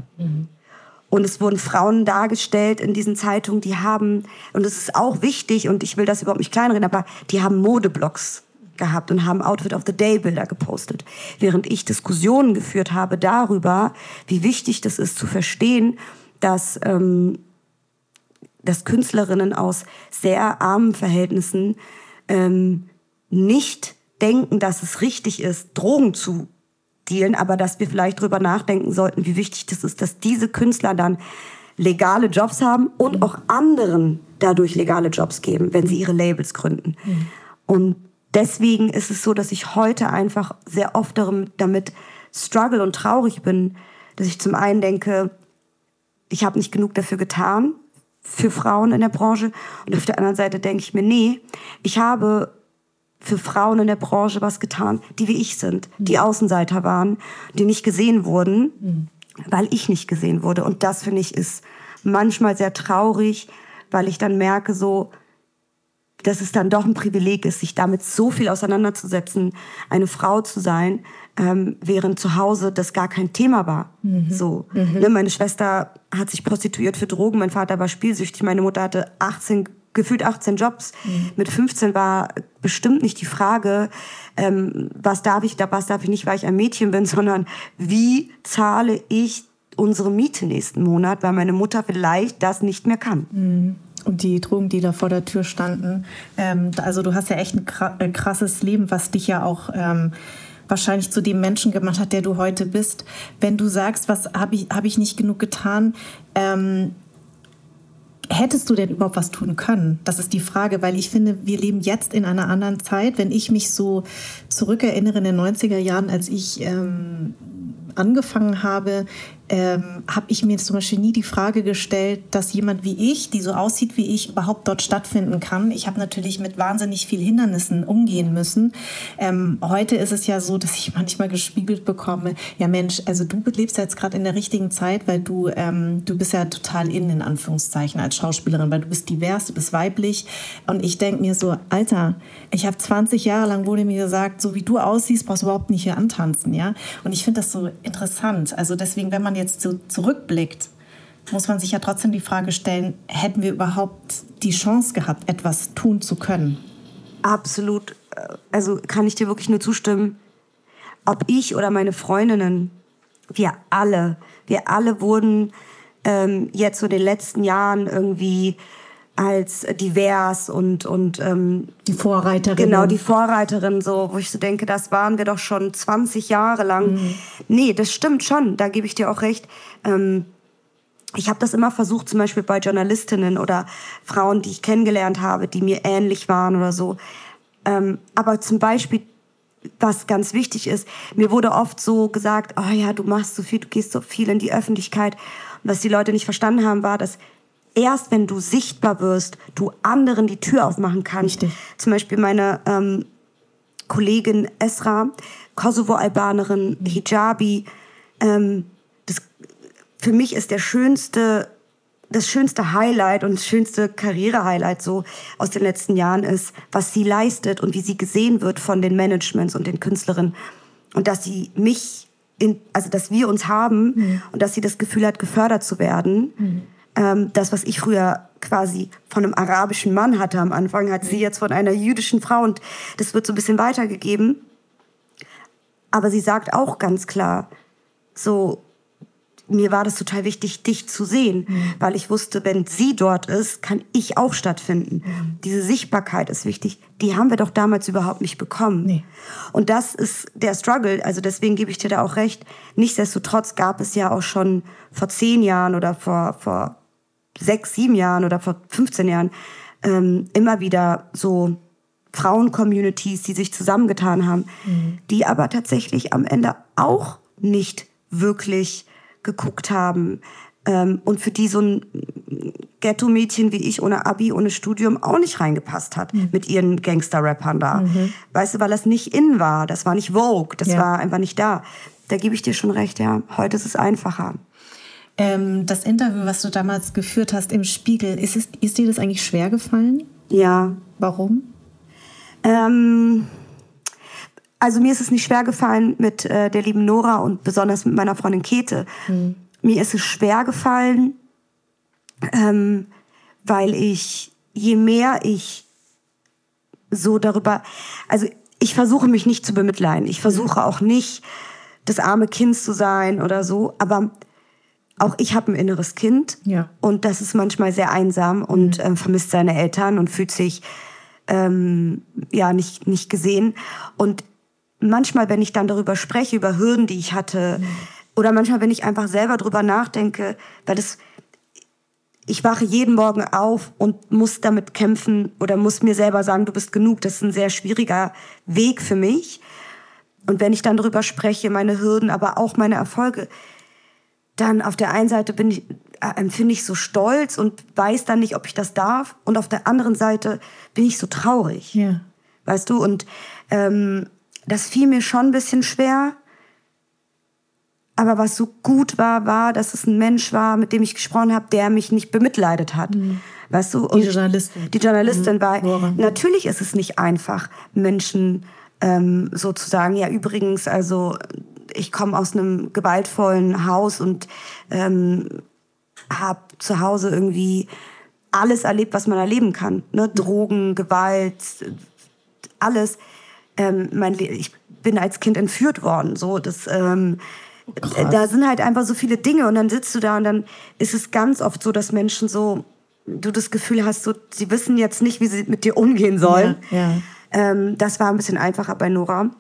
Und es wurden Frauen dargestellt in diesen Zeitungen, die haben, und es ist auch wichtig, und ich will das überhaupt nicht kleinreden, aber die haben Modeblogs gehabt und haben Outfit of the Day Bilder gepostet. Während ich Diskussionen geführt habe darüber, wie wichtig das ist zu verstehen, dass, ähm, dass Künstlerinnen aus sehr armen Verhältnissen ähm, nicht denken, dass es richtig ist, Drogen zu dealen, aber dass wir vielleicht darüber nachdenken sollten, wie wichtig das ist, dass diese Künstler dann legale Jobs haben und mhm. auch anderen dadurch legale Jobs geben, wenn sie ihre Labels gründen. Mhm. Und deswegen ist es so, dass ich heute einfach sehr oft damit struggle und traurig bin, dass ich zum einen denke, ich habe nicht genug dafür getan für Frauen in der Branche und auf der anderen Seite denke ich mir, nee, ich habe für Frauen in der Branche was getan, die wie ich sind, die Außenseiter waren, die nicht gesehen wurden, mhm. weil ich nicht gesehen wurde. Und das finde ich ist manchmal sehr traurig, weil ich dann merke so, dass es dann doch ein Privileg ist, sich damit so viel auseinanderzusetzen, eine Frau zu sein, ähm, während zu Hause das gar kein Thema war. Mhm. So, mhm. Ne, meine Schwester hat sich prostituiert für Drogen, mein Vater war spielsüchtig, meine Mutter hatte 18 gefühlt 18 Jobs. Mhm. Mit 15 war bestimmt nicht die Frage, ähm, was darf ich, was darf ich nicht, weil ich ein Mädchen bin, sondern wie zahle ich unsere Miete nächsten Monat, weil meine Mutter vielleicht das nicht mehr kann. Mhm die Drogendealer vor der Tür standen. Ähm, also du hast ja echt ein krasses Leben, was dich ja auch ähm, wahrscheinlich zu dem Menschen gemacht hat, der du heute bist. Wenn du sagst, was habe ich, hab ich nicht genug getan, ähm, hättest du denn überhaupt was tun können? Das ist die Frage, weil ich finde, wir leben jetzt in einer anderen Zeit. Wenn ich mich so zurückerinnere in den 90er Jahren, als ich ähm, angefangen habe, ähm, habe ich mir zum Beispiel nie die Frage gestellt, dass jemand wie ich, die so aussieht wie ich, überhaupt dort stattfinden kann. Ich habe natürlich mit wahnsinnig viel Hindernissen umgehen müssen. Ähm, heute ist es ja so, dass ich manchmal gespiegelt bekomme, ja Mensch, also du lebst jetzt gerade in der richtigen Zeit, weil du, ähm, du bist ja total in, in Anführungszeichen, als Schauspielerin, weil du bist divers, du bist weiblich. Und ich denke mir so, Alter, ich habe 20 Jahre lang wurde mir gesagt, so wie du aussiehst, brauchst du überhaupt nicht hier antanzen, ja. Und ich finde das so interessant. Also deswegen, wenn man jetzt so zurückblickt, muss man sich ja trotzdem die Frage stellen, hätten wir überhaupt die Chance gehabt, etwas tun zu können? Absolut. Also kann ich dir wirklich nur zustimmen. Ob ich oder meine Freundinnen, wir alle, wir alle wurden ähm, jetzt so in den letzten Jahren irgendwie als divers und und ähm, die Vorreiterin. genau die Vorreiterin so wo ich so denke das waren wir doch schon 20 Jahre lang. Mhm. nee das stimmt schon da gebe ich dir auch recht. Ähm, ich habe das immer versucht zum Beispiel bei Journalistinnen oder Frauen die ich kennengelernt habe die mir ähnlich waren oder so. Ähm, aber zum Beispiel was ganz wichtig ist mir wurde oft so gesagt oh ja du machst so viel du gehst so viel in die Öffentlichkeit. Und was die Leute nicht verstanden haben war dass erst wenn du sichtbar wirst, du anderen die Tür aufmachen kannst. Richtig. Zum Beispiel meine ähm, Kollegin Esra, Kosovo-Albanerin, Hijabi. Ähm, das, für mich ist der schönste, das schönste Highlight und das schönste Karriere-Highlight so aus den letzten Jahren ist, was sie leistet und wie sie gesehen wird von den Managements und den Künstlerinnen. Und dass sie mich, in, also dass wir uns haben mhm. und dass sie das Gefühl hat, gefördert zu werden. Mhm ähm, das, was ich früher quasi von einem arabischen Mann hatte am Anfang, hat sie jetzt von einer jüdischen Frau und das wird so ein bisschen weitergegeben. Aber sie sagt auch ganz klar, so, mir war das total wichtig, dich zu sehen, mhm. weil ich wusste, wenn sie dort ist, kann ich auch stattfinden. Mhm. Diese Sichtbarkeit ist wichtig. Die haben wir doch damals überhaupt nicht bekommen. Nee. Und das ist der Struggle. Also deswegen gebe ich dir da auch recht. Nichtsdestotrotz gab es ja auch schon vor zehn Jahren oder vor, vor sechs, sieben Jahren oder vor 15 Jahren ähm, immer wieder so Frauen-Communities, die sich zusammengetan haben, mhm. die aber tatsächlich am Ende auch nicht wirklich geguckt haben ähm, und für die so ein Ghetto-Mädchen wie ich ohne Abi, ohne Studium auch nicht reingepasst hat mhm. mit ihren Gangster-Rappern da. Mhm. Weißt du, weil das nicht in war, das war nicht Vogue, das ja. war einfach nicht da. Da gebe ich dir schon recht, ja. Heute ist es einfacher. Ähm, das Interview, was du damals geführt hast im Spiegel, ist, es, ist dir das eigentlich schwer gefallen? Ja. Warum? Ähm, also mir ist es nicht schwer gefallen mit äh, der lieben Nora und besonders mit meiner Freundin Käthe. Hm. Mir ist es schwer gefallen, ähm, weil ich, je mehr ich so darüber, also ich versuche mich nicht zu bemitleiden. Ich versuche auch nicht, das arme Kind zu sein oder so, aber auch ich habe ein inneres Kind ja. und das ist manchmal sehr einsam und mhm. äh, vermisst seine Eltern und fühlt sich ähm, ja nicht nicht gesehen und manchmal wenn ich dann darüber spreche über Hürden die ich hatte mhm. oder manchmal wenn ich einfach selber darüber nachdenke weil das ich wache jeden Morgen auf und muss damit kämpfen oder muss mir selber sagen du bist genug das ist ein sehr schwieriger Weg für mich und wenn ich dann darüber spreche meine Hürden aber auch meine Erfolge dann auf der einen Seite bin ich, äh, empfinde ich so stolz und weiß dann nicht, ob ich das darf. Und auf der anderen Seite bin ich so traurig. Ja. Weißt du? Und ähm, das fiel mir schon ein bisschen schwer. Aber was so gut war, war, dass es ein Mensch war, mit dem ich gesprochen habe, der mich nicht bemitleidet hat. Mhm. Weißt du? Und die Journalistin. Die Journalistin mhm. war. Natürlich ist es nicht einfach, Menschen ähm, sozusagen, ja übrigens, also ich komme aus einem gewaltvollen Haus und ähm, habe zu Hause irgendwie alles erlebt, was man erleben kann. Ne? Drogen, Gewalt, alles. Ähm, mein, ich bin als Kind entführt worden. So, das, ähm, oh, da sind halt einfach so viele Dinge und dann sitzt du da und dann ist es ganz oft so, dass Menschen so, du das Gefühl hast, so, sie wissen jetzt nicht, wie sie mit dir umgehen sollen. Ja, ja. Ähm, das war ein bisschen einfacher bei Nora.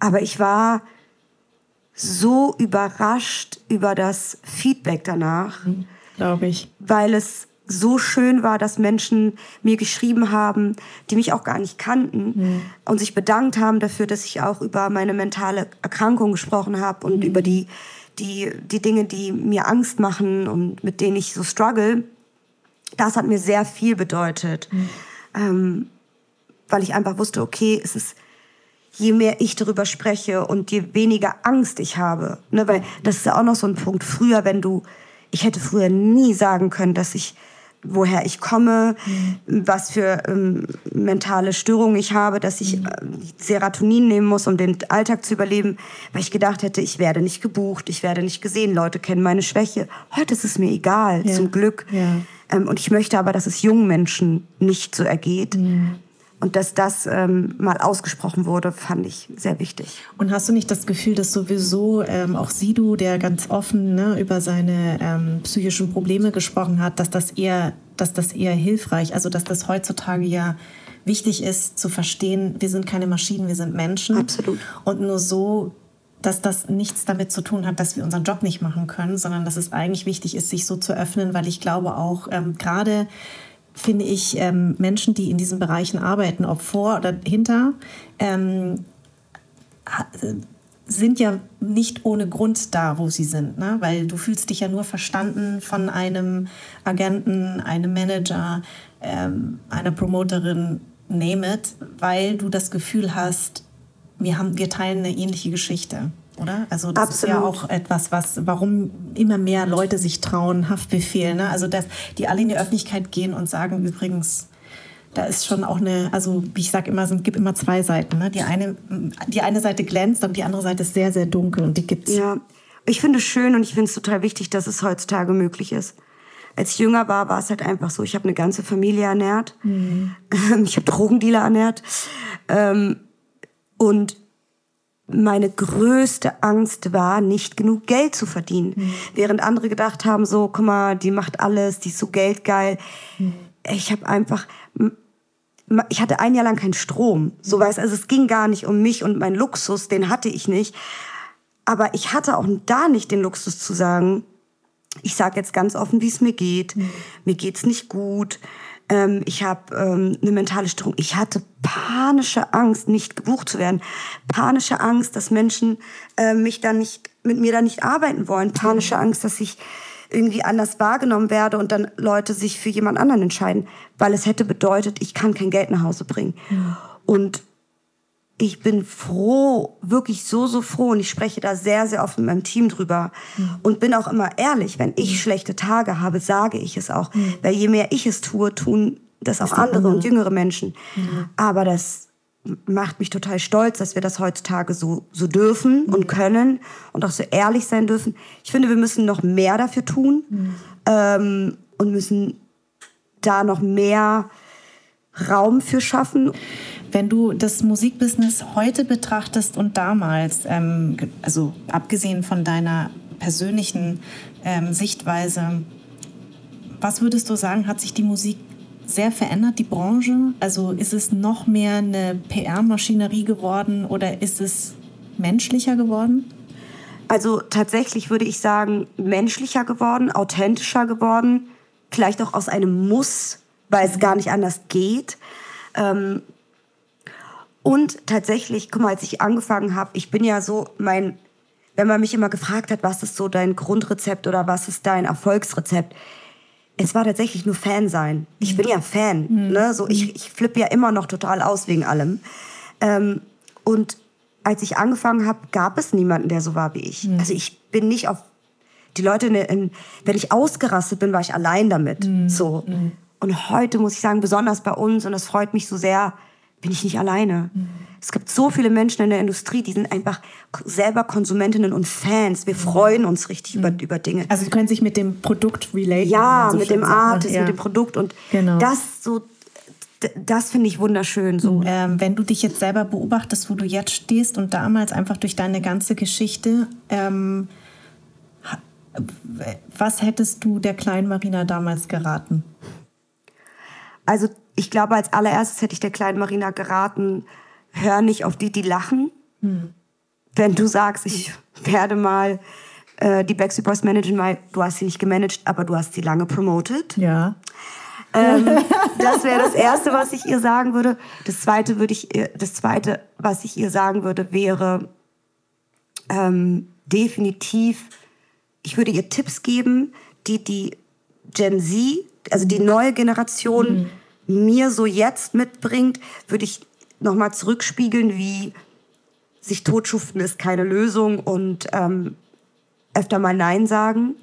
Aber ich war so überrascht über das Feedback danach. Mhm, Glaube ich. Weil es so schön war, dass Menschen mir geschrieben haben, die mich auch gar nicht kannten mhm. und sich bedankt haben dafür, dass ich auch über meine mentale Erkrankung gesprochen habe und mhm. über die, die, die Dinge, die mir Angst machen und mit denen ich so struggle. Das hat mir sehr viel bedeutet, mhm. ähm, weil ich einfach wusste, okay, es ist je mehr ich darüber spreche und je weniger Angst ich habe. Ne, weil das ist ja auch noch so ein Punkt. Früher, wenn du, ich hätte früher nie sagen können, dass ich woher ich komme, mhm. was für ähm, mentale Störungen ich habe, dass ich äh, Serotonin nehmen muss, um den Alltag zu überleben, weil ich gedacht hätte, ich werde nicht gebucht, ich werde nicht gesehen, Leute kennen meine Schwäche. Heute ist es mir egal, ja. zum Glück. Ja. Ähm, und ich möchte aber, dass es jungen Menschen nicht so ergeht. Mhm. Und dass das ähm, mal ausgesprochen wurde, fand ich sehr wichtig. Und hast du nicht das Gefühl, dass sowieso ähm, auch Sidu, der ganz offen ne, über seine ähm, psychischen Probleme gesprochen hat, dass das eher, dass das eher hilfreich, also dass das heutzutage ja wichtig ist zu verstehen, wir sind keine Maschinen, wir sind Menschen. Absolut. Und nur so dass das nichts damit zu tun hat, dass wir unseren Job nicht machen können, sondern dass es eigentlich wichtig ist, sich so zu öffnen, weil ich glaube auch ähm, gerade finde ich, ähm, Menschen, die in diesen Bereichen arbeiten, ob vor oder hinter, ähm, sind ja nicht ohne Grund da, wo sie sind, ne? weil du fühlst dich ja nur verstanden von einem Agenten, einem Manager, ähm, einer Promoterin, name it, weil du das Gefühl hast, wir, haben, wir teilen eine ähnliche Geschichte oder? Also das Absolut. ist ja auch etwas, was, warum immer mehr Leute sich trauen, Haftbefehl, ne? Also dass die alle in die Öffentlichkeit gehen und sagen, übrigens, da ist schon auch eine, also wie ich sage immer, es gibt immer zwei Seiten. Ne? Die, eine, die eine Seite glänzt, aber die andere Seite ist sehr, sehr dunkel und die gibt's. Ja, ich finde es schön und ich finde es total wichtig, dass es heutzutage möglich ist. Als ich jünger war, war es halt einfach so, ich habe eine ganze Familie ernährt, mhm. ich habe Drogendealer ernährt ähm, und meine größte Angst war, nicht genug Geld zu verdienen. Mhm. Während andere gedacht haben, so, guck mal, die macht alles, die ist so geldgeil. Mhm. Ich habe einfach, ich hatte ein Jahr lang keinen Strom. So weiß, also es ging gar nicht um mich und meinen Luxus, den hatte ich nicht. Aber ich hatte auch da nicht den Luxus zu sagen, ich sage jetzt ganz offen, wie es mir geht. Mhm. Mir geht's nicht gut ähm, ich habe ähm, eine mentale Störung. Ich hatte panische Angst, nicht gebucht zu werden. Panische Angst, dass Menschen äh, mich dann nicht, mit mir dann nicht arbeiten wollen. Panische Angst, dass ich irgendwie anders wahrgenommen werde und dann Leute sich für jemand anderen entscheiden, weil es hätte bedeutet, ich kann kein Geld nach Hause bringen. Ja. Und ich bin froh, wirklich so, so froh und ich spreche da sehr, sehr oft mit meinem Team drüber mhm. und bin auch immer ehrlich, wenn ich mhm. schlechte Tage habe, sage ich es auch, mhm. weil je mehr ich es tue, tun das auch andere und jüngere Menschen. Aber das macht mich total stolz, dass wir das heutzutage so, so dürfen und können und auch so ehrlich sein dürfen. Ich finde, wir müssen noch mehr dafür tun ähm, und müssen da noch mehr Raum für schaffen. Wenn du das Musikbusiness heute betrachtest und damals, ähm, also abgesehen von deiner persönlichen ähm, Sichtweise, was würdest du sagen, hat sich die Musik sehr verändert, die Branche? Also ist es noch mehr eine PR-Maschinerie geworden oder ist es menschlicher geworden? Also tatsächlich würde ich sagen, menschlicher geworden, authentischer geworden, vielleicht auch aus einem Muss, weil es gar nicht anders geht. Ähm, und tatsächlich, guck mal, als ich angefangen habe, ich bin ja so, mein, wenn man mich immer gefragt hat, was ist so dein Grundrezept oder was ist dein Erfolgsrezept, es war tatsächlich nur Fan sein. Ich bin ja Fan. Mhm. Ne? So, ich, ich flippe ja immer noch total aus wegen allem. Ähm, und als ich angefangen habe, gab es niemanden, der so war wie ich. Mhm. Also ich bin nicht auf die Leute, in, in, wenn ich ausgerastet bin, war ich allein damit. Mhm. So. Und heute muss ich sagen, besonders bei uns, und das freut mich so sehr, bin ich nicht alleine. Mhm. Es gibt so viele Menschen in der Industrie, die sind einfach selber Konsumentinnen und Fans. Wir freuen uns richtig über, über Dinge. Also sie können sich mit dem Produkt relaten. wie Ja, so mit dem ne? Artist, Ja. mit dem Produkt und Genau. das so, das finde ich wunderschön. So. Ähm, wenn du dich jetzt selber beobachtest, wo du jetzt stehst und damals einfach durch deine ganze Geschichte, ähm, was hättest du der kleinen Marina damals geraten? Also ich glaube, als allererstes hätte ich der kleinen Marina geraten, hör nicht auf die, die lachen. Wenn du sagst, ich werde mal äh, die Backstreet Boys managen, weil du hast sie nicht gemanagt, aber du hast sie lange promoted. Ja. Ähm, das wäre das Erste, was ich ihr sagen würde. Das Zweite, würde ich, ihr- das Zweite was ich ihr sagen würde, wäre ähm, definitiv, ich würde ihr Tipps geben, die die Gen Z, also die neue Generation, mir so jetzt mitbringt, würde ich nochmal zurückspiegeln, wie sich totschuften ist keine Lösung und ähm, öfter mal Nein sagen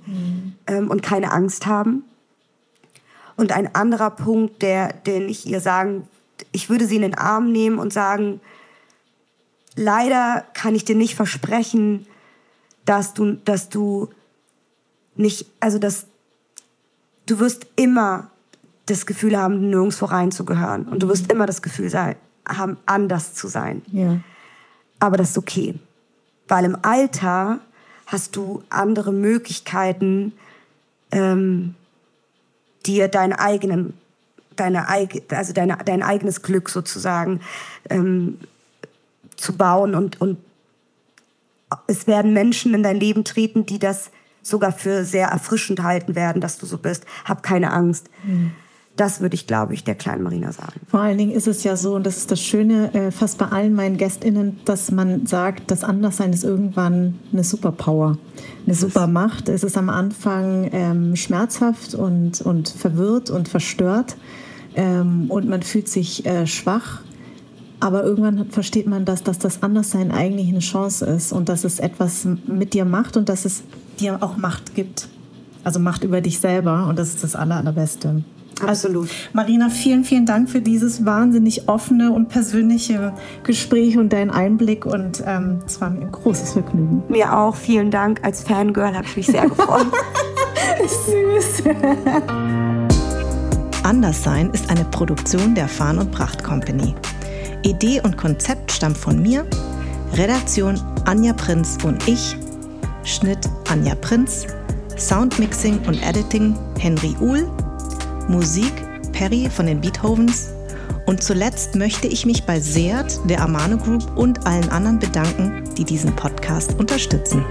ähm, und keine Angst haben. Und ein anderer Punkt, der, den ich ihr sagen, ich würde sie in den Arm nehmen und sagen, leider kann ich dir nicht versprechen, dass du, dass du nicht, also dass du wirst immer das Gefühl haben, nirgendwo reinzugehören. Und du wirst immer das Gefühl sein, haben, anders zu sein. Ja. Aber das ist okay. Weil im Alter hast du andere Möglichkeiten, ähm, dir deinen eigenen, deine, also deine, dein eigenes Glück sozusagen ähm, zu bauen. Und, und es werden Menschen in dein Leben treten, die das sogar für sehr erfrischend halten werden, dass du so bist. Hab keine Angst. Das würde ich, glaube ich, der kleinen Marina sagen. Vor allen Dingen ist es ja so, und das ist das Schöne äh, fast bei allen meinen GästInnen, dass man sagt, das Anderssein ist irgendwann eine Superpower, eine Supermacht. Es ist am Anfang ähm, schmerzhaft und, und verwirrt und verstört ähm, und man fühlt sich äh, schwach. Aber irgendwann hat- versteht man, dass, dass das Anderssein eigentlich eine Chance ist und dass es etwas mit dir macht und dass es dir auch Macht gibt. Also Macht über dich selber und das ist das Aller, Allerbeste. Absolut. Marina, vielen, vielen Dank für dieses wahnsinnig offene und persönliche Gespräch und deinen Einblick. Und ähm, es war mir ein großes Vergnügen. Mir auch. Vielen Dank. Als Fangirl habe ich mich sehr gefreut. Süß. Anderssein ist eine Produktion der Farn und Pracht Company. Idee und Konzept stammt von mir, Redaktion Anja Prinz und ich, Schnitt Anja Prinz, Soundmixing und Editing Henry Uhl, Musik Perry von den Beethovens und zuletzt möchte ich mich bei Seat, der Amano Group und allen anderen bedanken, die diesen Podcast unterstützen.